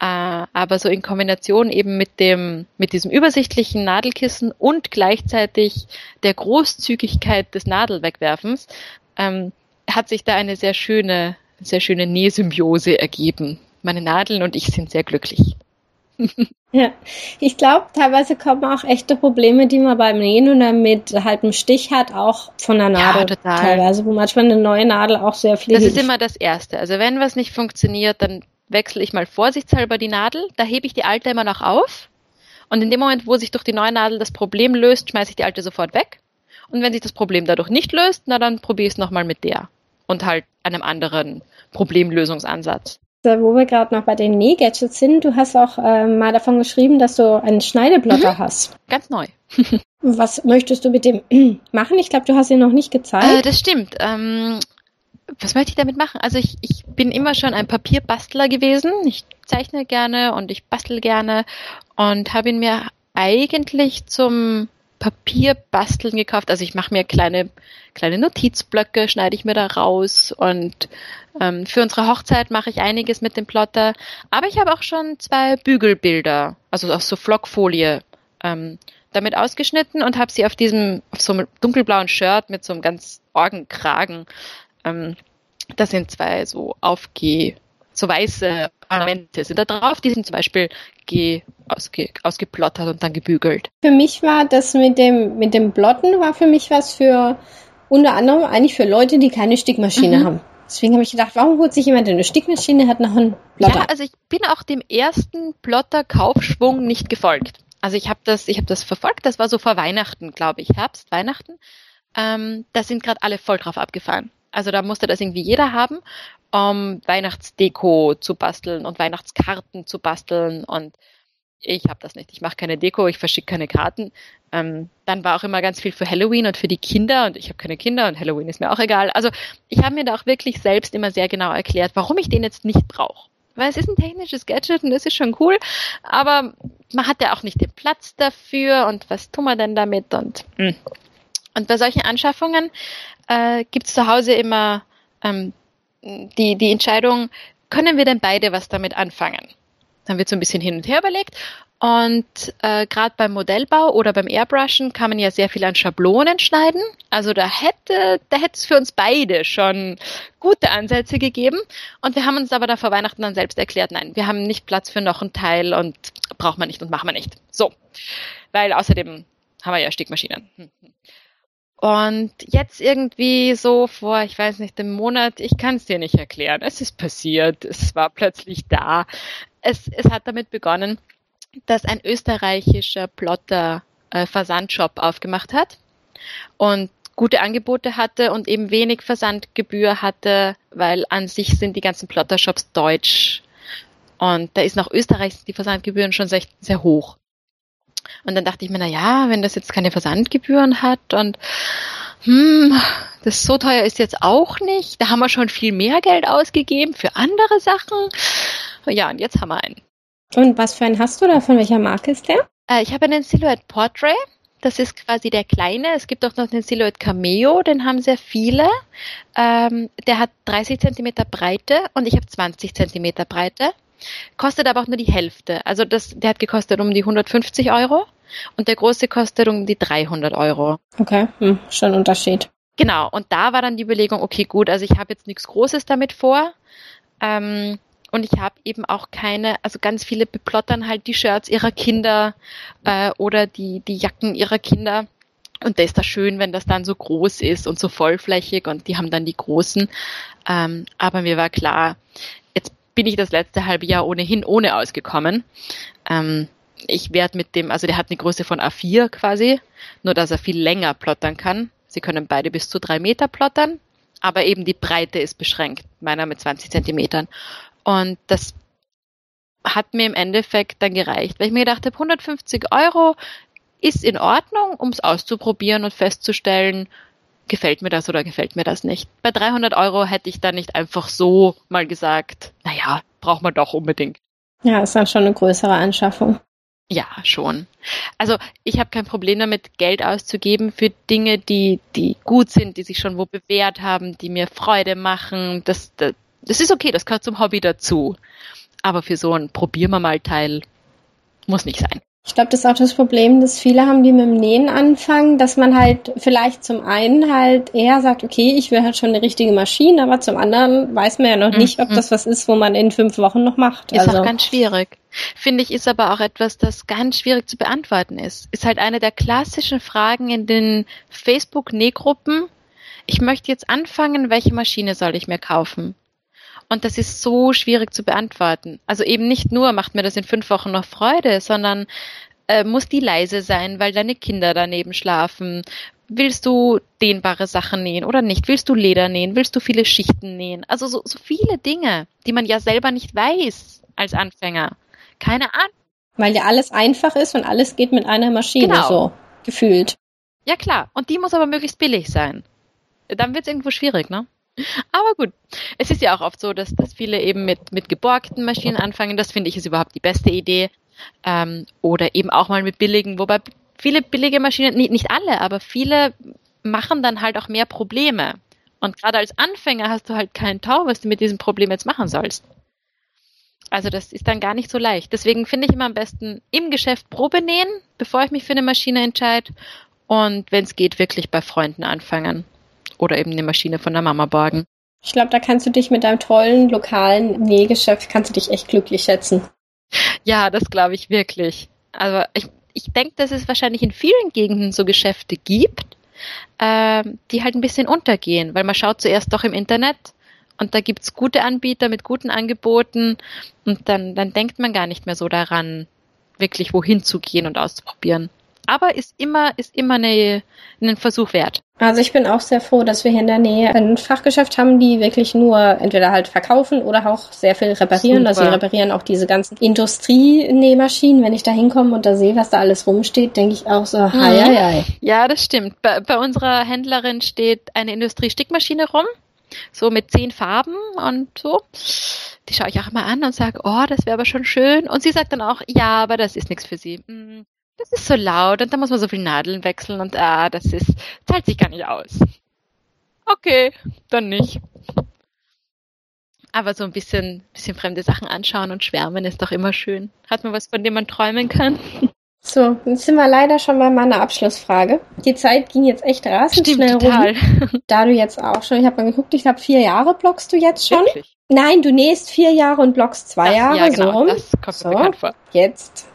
Äh, aber so in Kombination eben mit dem, mit diesem übersichtlichen Nadelkissen und gleichzeitig der Großzügigkeit des Nadelwegwerfens, ähm, hat sich da eine sehr schöne sehr schöne Nähsymbiose ergeben. Meine Nadeln und ich sind sehr glücklich. Ja, ich glaube, teilweise kommen auch echte Probleme, die man beim Nähen oder mit halt einem Stich hat, auch von der Nadel. Ja, total. Teilweise, wo manchmal eine neue Nadel auch sehr viel. Das ist immer das Erste. Also wenn was nicht funktioniert, dann wechsle ich mal vorsichtshalber die Nadel. Da hebe ich die alte immer noch auf. Und in dem Moment, wo sich durch die neue Nadel das Problem löst, schmeiße ich die alte sofort weg. Und wenn sich das Problem dadurch nicht löst, na dann probiere ich es nochmal mit der. Und halt einem anderen Problemlösungsansatz. Wo wir gerade noch bei den Nähgadgets sind, du hast auch äh, mal davon geschrieben, dass du einen Schneideblotter mhm. hast. Ganz neu. Was möchtest du mit dem machen? Ich glaube, du hast ihn noch nicht gezeigt. Äh, das stimmt. Ähm, was möchte ich damit machen? Also ich, ich bin immer schon ein Papierbastler gewesen. Ich zeichne gerne und ich bastel gerne und habe ihn mir eigentlich zum Papierbasteln gekauft. Also ich mache mir kleine, kleine Notizblöcke, schneide ich mir da raus und ähm, für unsere Hochzeit mache ich einiges mit dem Plotter. Aber ich habe auch schon zwei Bügelbilder, also aus so Flockfolie, ähm, damit ausgeschnitten und habe sie auf diesem, auf so einem dunkelblauen Shirt mit so einem ganz Orgenkragen. Ähm, das sind zwei so aufgeh so weiße Ornamente sind da drauf, die sind zum Beispiel ge, ausge, ausgeplottert und dann gebügelt. Für mich war das mit dem, mit dem Plotten war für mich was für, unter anderem eigentlich für Leute, die keine Stickmaschine mhm. haben. Deswegen habe ich gedacht, warum holt sich jemand eine Stickmaschine, hat noch einen Plotter? Ja, also ich bin auch dem ersten Plotter-Kaufschwung nicht gefolgt. Also ich habe das, ich habe das verfolgt. Das war so vor Weihnachten, glaube ich, Herbst, Weihnachten. Ähm, da sind gerade alle voll drauf abgefahren. Also da musste das irgendwie jeder haben um Weihnachtsdeko zu basteln und Weihnachtskarten zu basteln und ich habe das nicht. Ich mache keine Deko, ich verschicke keine Karten. Ähm, dann war auch immer ganz viel für Halloween und für die Kinder und ich habe keine Kinder und Halloween ist mir auch egal. Also ich habe mir da auch wirklich selbst immer sehr genau erklärt, warum ich den jetzt nicht brauche. Weil es ist ein technisches Gadget und das ist schon cool, aber man hat ja auch nicht den Platz dafür und was tun wir denn damit und mh. Hm. und bei solchen Anschaffungen äh, gibt es zu Hause immer ähm, die, die Entscheidung, können wir denn beide was damit anfangen? Dann wird so ein bisschen hin und her überlegt. Und äh, gerade beim Modellbau oder beim Airbrushen kann man ja sehr viel an Schablonen schneiden. Also da hätte, da hätte es für uns beide schon gute Ansätze gegeben. Und wir haben uns aber da vor Weihnachten dann selbst erklärt, nein, wir haben nicht Platz für noch einen Teil und braucht man nicht und machen wir nicht. So. Weil außerdem haben wir ja Stickmaschinen. Und jetzt irgendwie so vor, ich weiß nicht, einem Monat, ich kann es dir nicht erklären. Es ist passiert, es war plötzlich da. Es, es hat damit begonnen, dass ein österreichischer Plotter äh, Versandshop aufgemacht hat und gute Angebote hatte und eben wenig Versandgebühr hatte, weil an sich sind die ganzen Plottershops deutsch. Und da ist nach Österreich die Versandgebühren schon sehr, sehr hoch. Und dann dachte ich mir, na ja, wenn das jetzt keine Versandgebühren hat und hm, das so teuer ist jetzt auch nicht. Da haben wir schon viel mehr Geld ausgegeben für andere Sachen. Ja, und jetzt haben wir einen. Und was für einen hast du da? Von welcher Marke ist der? Äh, ich habe einen Silhouette Portrait. Das ist quasi der kleine. Es gibt auch noch den Silhouette Cameo, den haben sehr viele. Ähm, der hat 30 Zentimeter Breite und ich habe 20 Zentimeter Breite. Kostet aber auch nur die Hälfte. Also das, der hat gekostet um die 150 Euro und der große kostet um die 300 Euro. Okay, hm, schon ein Unterschied. Genau, und da war dann die Überlegung, okay, gut, also ich habe jetzt nichts Großes damit vor. Ähm, und ich habe eben auch keine, also ganz viele beplottern halt die Shirts ihrer Kinder äh, oder die, die Jacken ihrer Kinder. Und da ist das schön, wenn das dann so groß ist und so vollflächig und die haben dann die großen. Ähm, aber mir war klar, bin ich das letzte halbe Jahr ohnehin ohne ausgekommen. Ähm, ich werde mit dem, also der hat eine Größe von A4 quasi, nur dass er viel länger plottern kann. Sie können beide bis zu drei Meter plottern, aber eben die Breite ist beschränkt, meiner mit 20 Zentimetern. Und das hat mir im Endeffekt dann gereicht, weil ich mir gedacht habe, 150 Euro ist in Ordnung, um es auszuprobieren und festzustellen, gefällt mir das oder gefällt mir das nicht. Bei 300 Euro hätte ich dann nicht einfach so mal gesagt, naja, braucht man doch unbedingt. Ja, ist dann schon eine größere Anschaffung. Ja, schon. Also ich habe kein Problem damit, Geld auszugeben für Dinge, die, die gut sind, die sich schon wo bewährt haben, die mir Freude machen. Das, das, das ist okay, das gehört zum Hobby dazu. Aber für so ein Probieren wir mal Teil muss nicht sein. Ich glaube, das ist auch das Problem, dass viele haben, die mit dem Nähen anfangen, dass man halt vielleicht zum einen halt eher sagt, okay, ich will halt schon eine richtige Maschine, aber zum anderen weiß man ja noch nicht, ob mhm. das was ist, wo man in fünf Wochen noch macht. Ist also. auch ganz schwierig. Finde ich, ist aber auch etwas, das ganz schwierig zu beantworten ist. Ist halt eine der klassischen Fragen in den Facebook-Nähgruppen. Ich möchte jetzt anfangen, welche Maschine soll ich mir kaufen? Und das ist so schwierig zu beantworten. Also eben nicht nur macht mir das in fünf Wochen noch Freude, sondern äh, muss die leise sein, weil deine Kinder daneben schlafen. Willst du dehnbare Sachen nähen oder nicht? Willst du Leder nähen? Willst du viele Schichten nähen? Also so, so viele Dinge, die man ja selber nicht weiß als Anfänger. Keine Ahnung. Weil ja alles einfach ist und alles geht mit einer Maschine genau. so gefühlt. Ja klar. Und die muss aber möglichst billig sein. Dann wird es irgendwo schwierig, ne? Aber gut, es ist ja auch oft so, dass, dass viele eben mit, mit geborgten Maschinen anfangen. Das finde ich ist überhaupt die beste Idee. Ähm, oder eben auch mal mit billigen, wobei viele billige Maschinen, nicht, nicht alle, aber viele machen dann halt auch mehr Probleme. Und gerade als Anfänger hast du halt keinen Tau, was du mit diesem Problem jetzt machen sollst. Also das ist dann gar nicht so leicht. Deswegen finde ich immer am besten im Geschäft Probe nähen, bevor ich mich für eine Maschine entscheide. Und wenn es geht, wirklich bei Freunden anfangen oder eben eine Maschine von der Mama borgen. Ich glaube, da kannst du dich mit deinem tollen lokalen Nähgeschäft, kannst du dich echt glücklich schätzen. Ja, das glaube ich wirklich. Also ich, ich denke, dass es wahrscheinlich in vielen Gegenden so Geschäfte gibt, äh, die halt ein bisschen untergehen, weil man schaut zuerst doch im Internet und da gibt's gute Anbieter mit guten Angeboten und dann, dann denkt man gar nicht mehr so daran, wirklich wohin zu gehen und auszuprobieren aber ist immer, ist immer eine, einen Versuch wert. Also ich bin auch sehr froh, dass wir hier in der Nähe ein Fachgeschäft haben, die wirklich nur entweder halt verkaufen oder auch sehr viel reparieren. Super. Also sie reparieren auch diese ganzen Industrienähmaschinen. Wenn ich da hinkomme und da sehe, was da alles rumsteht, denke ich auch so, mhm. hei, hei, hei. Ja, das stimmt. Bei, bei unserer Händlerin steht eine Industriestickmaschine rum, so mit zehn Farben und so. Die schaue ich auch immer an und sage, oh, das wäre aber schon schön. Und sie sagt dann auch, ja, aber das ist nichts für sie. Das ist so laut und da muss man so viel Nadeln wechseln und ah, das ist, zahlt sich gar nicht aus. Okay, dann nicht. aber so ein bisschen, bisschen fremde Sachen anschauen und schwärmen ist doch immer schön. Hat man was, von dem man träumen kann? So, jetzt sind wir leider schon bei meiner Abschlussfrage. Die Zeit ging jetzt echt rasend Stimmt, schnell total. rum. Da du jetzt auch schon, ich habe mal geguckt, ich glaube vier Jahre blockst du jetzt schon. Wirklich? Nein, du nähst vier Jahre und blockst zwei Das- Jahre, ja, genau, so rum. Das kommt So. mir bekannt vor. Jetzt,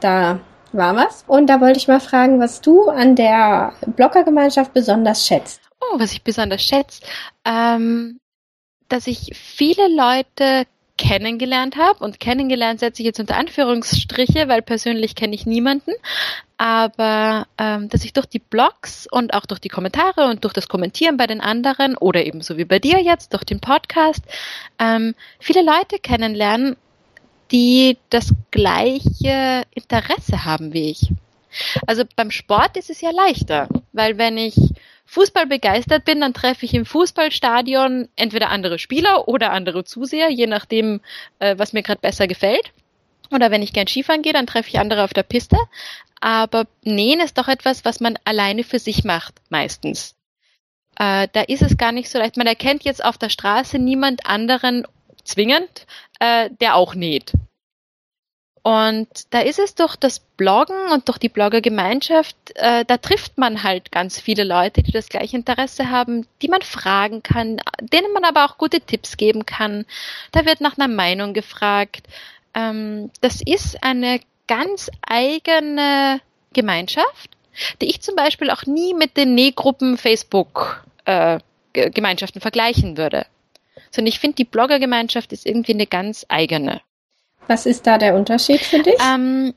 da war was. Und da wollte ich mal fragen, was du an der Bloggergemeinschaft besonders schätzt. Oh, was ich besonders schätze, ähm, dass ich viele Leute kennengelernt habe und kennengelernt setze ich jetzt unter Anführungsstriche, weil persönlich kenne ich niemanden, aber ähm, dass ich durch die Blogs und auch durch die Kommentare und durch das Kommentieren bei den anderen oder eben so wie bei dir jetzt durch den Podcast ähm, viele Leute kennenlernen, die das gleiche Interesse haben wie ich. Also beim Sport ist es ja leichter, weil wenn ich Fußball begeistert bin, dann treffe ich im Fußballstadion entweder andere Spieler oder andere Zuseher, je nachdem, äh, was mir gerade besser gefällt. Oder wenn ich gern Skifahren gehe, dann treffe ich andere auf der Piste. Aber Nähen ist doch etwas, was man alleine für sich macht, meistens. Äh, da ist es gar nicht so leicht. Man erkennt jetzt auf der Straße niemand anderen zwingend, äh, der auch näht. Und da ist es durch das Bloggen und durch die Bloggergemeinschaft, äh, da trifft man halt ganz viele Leute, die das gleiche Interesse haben, die man fragen kann, denen man aber auch gute Tipps geben kann. Da wird nach einer Meinung gefragt. Ähm, das ist eine ganz eigene Gemeinschaft, die ich zum Beispiel auch nie mit den Nähgruppen Facebook äh, Ge- Gemeinschaften vergleichen würde. Sondern ich finde, die Bloggergemeinschaft ist irgendwie eine ganz eigene. Was ist da der Unterschied für dich? Ähm,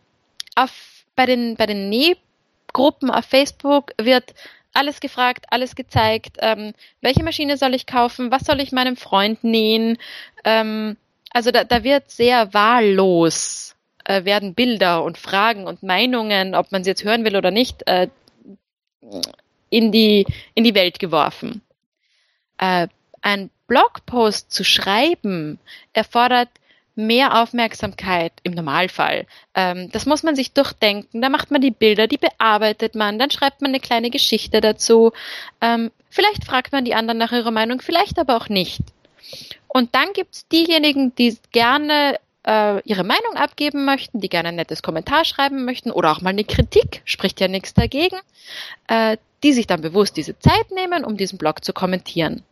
auf, bei den, bei den Nähgruppen auf Facebook wird alles gefragt, alles gezeigt. Ähm, welche Maschine soll ich kaufen? Was soll ich meinem Freund nähen? Ähm, also da, da wird sehr wahllos äh, werden Bilder und Fragen und Meinungen, ob man sie jetzt hören will oder nicht, äh, in die in die Welt geworfen. Äh, ein Blogpost zu schreiben erfordert mehr Aufmerksamkeit im Normalfall. Ähm, das muss man sich durchdenken. Da macht man die Bilder, die bearbeitet man, dann schreibt man eine kleine Geschichte dazu. Ähm, vielleicht fragt man die anderen nach ihrer Meinung, vielleicht aber auch nicht. Und dann gibt's diejenigen, die gerne äh, ihre Meinung abgeben möchten, die gerne ein nettes Kommentar schreiben möchten oder auch mal eine Kritik, spricht ja nichts dagegen, äh, die sich dann bewusst diese Zeit nehmen, um diesen Blog zu kommentieren.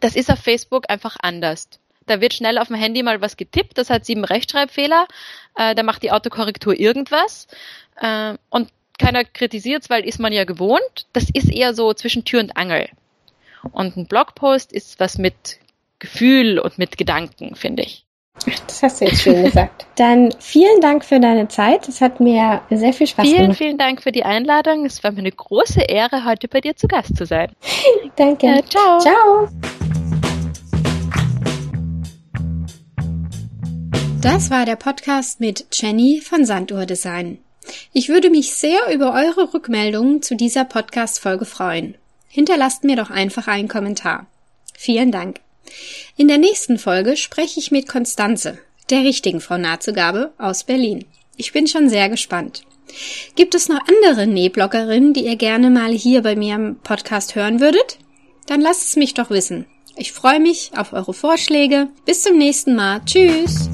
Das ist auf Facebook einfach anders. Da wird schnell auf dem Handy mal was getippt, das hat sieben Rechtschreibfehler, äh, da macht die Autokorrektur irgendwas äh, und keiner kritisiert's, weil ist man ja gewohnt. Das ist eher so zwischen Tür und Angel. Und ein Blogpost ist was mit Gefühl und mit Gedanken, finde ich. Das hast du jetzt schön gesagt. Dann vielen Dank für deine Zeit. Es hat mir sehr viel Spaß Vielen, gemacht. vielen Dank für die Einladung. Es war mir eine große Ehre, heute bei dir zu Gast zu sein. Danke. Äh, ciao. Ciao. Das war der Podcast mit Jenny von Sanduhr Design. Ich würde mich sehr über eure Rückmeldungen zu dieser Podcast-Folge freuen. Hinterlasst mir doch einfach einen Kommentar. Vielen Dank. In der nächsten Folge spreche ich mit Konstanze, der richtigen Frau Nahtzugabe aus Berlin. Ich bin schon sehr gespannt. Gibt es noch andere Nähbloggerinnen, die ihr gerne mal hier bei mir im Podcast hören würdet? Dann lasst es mich doch wissen. Ich freue mich auf eure Vorschläge. Bis zum nächsten Mal. Tschüss.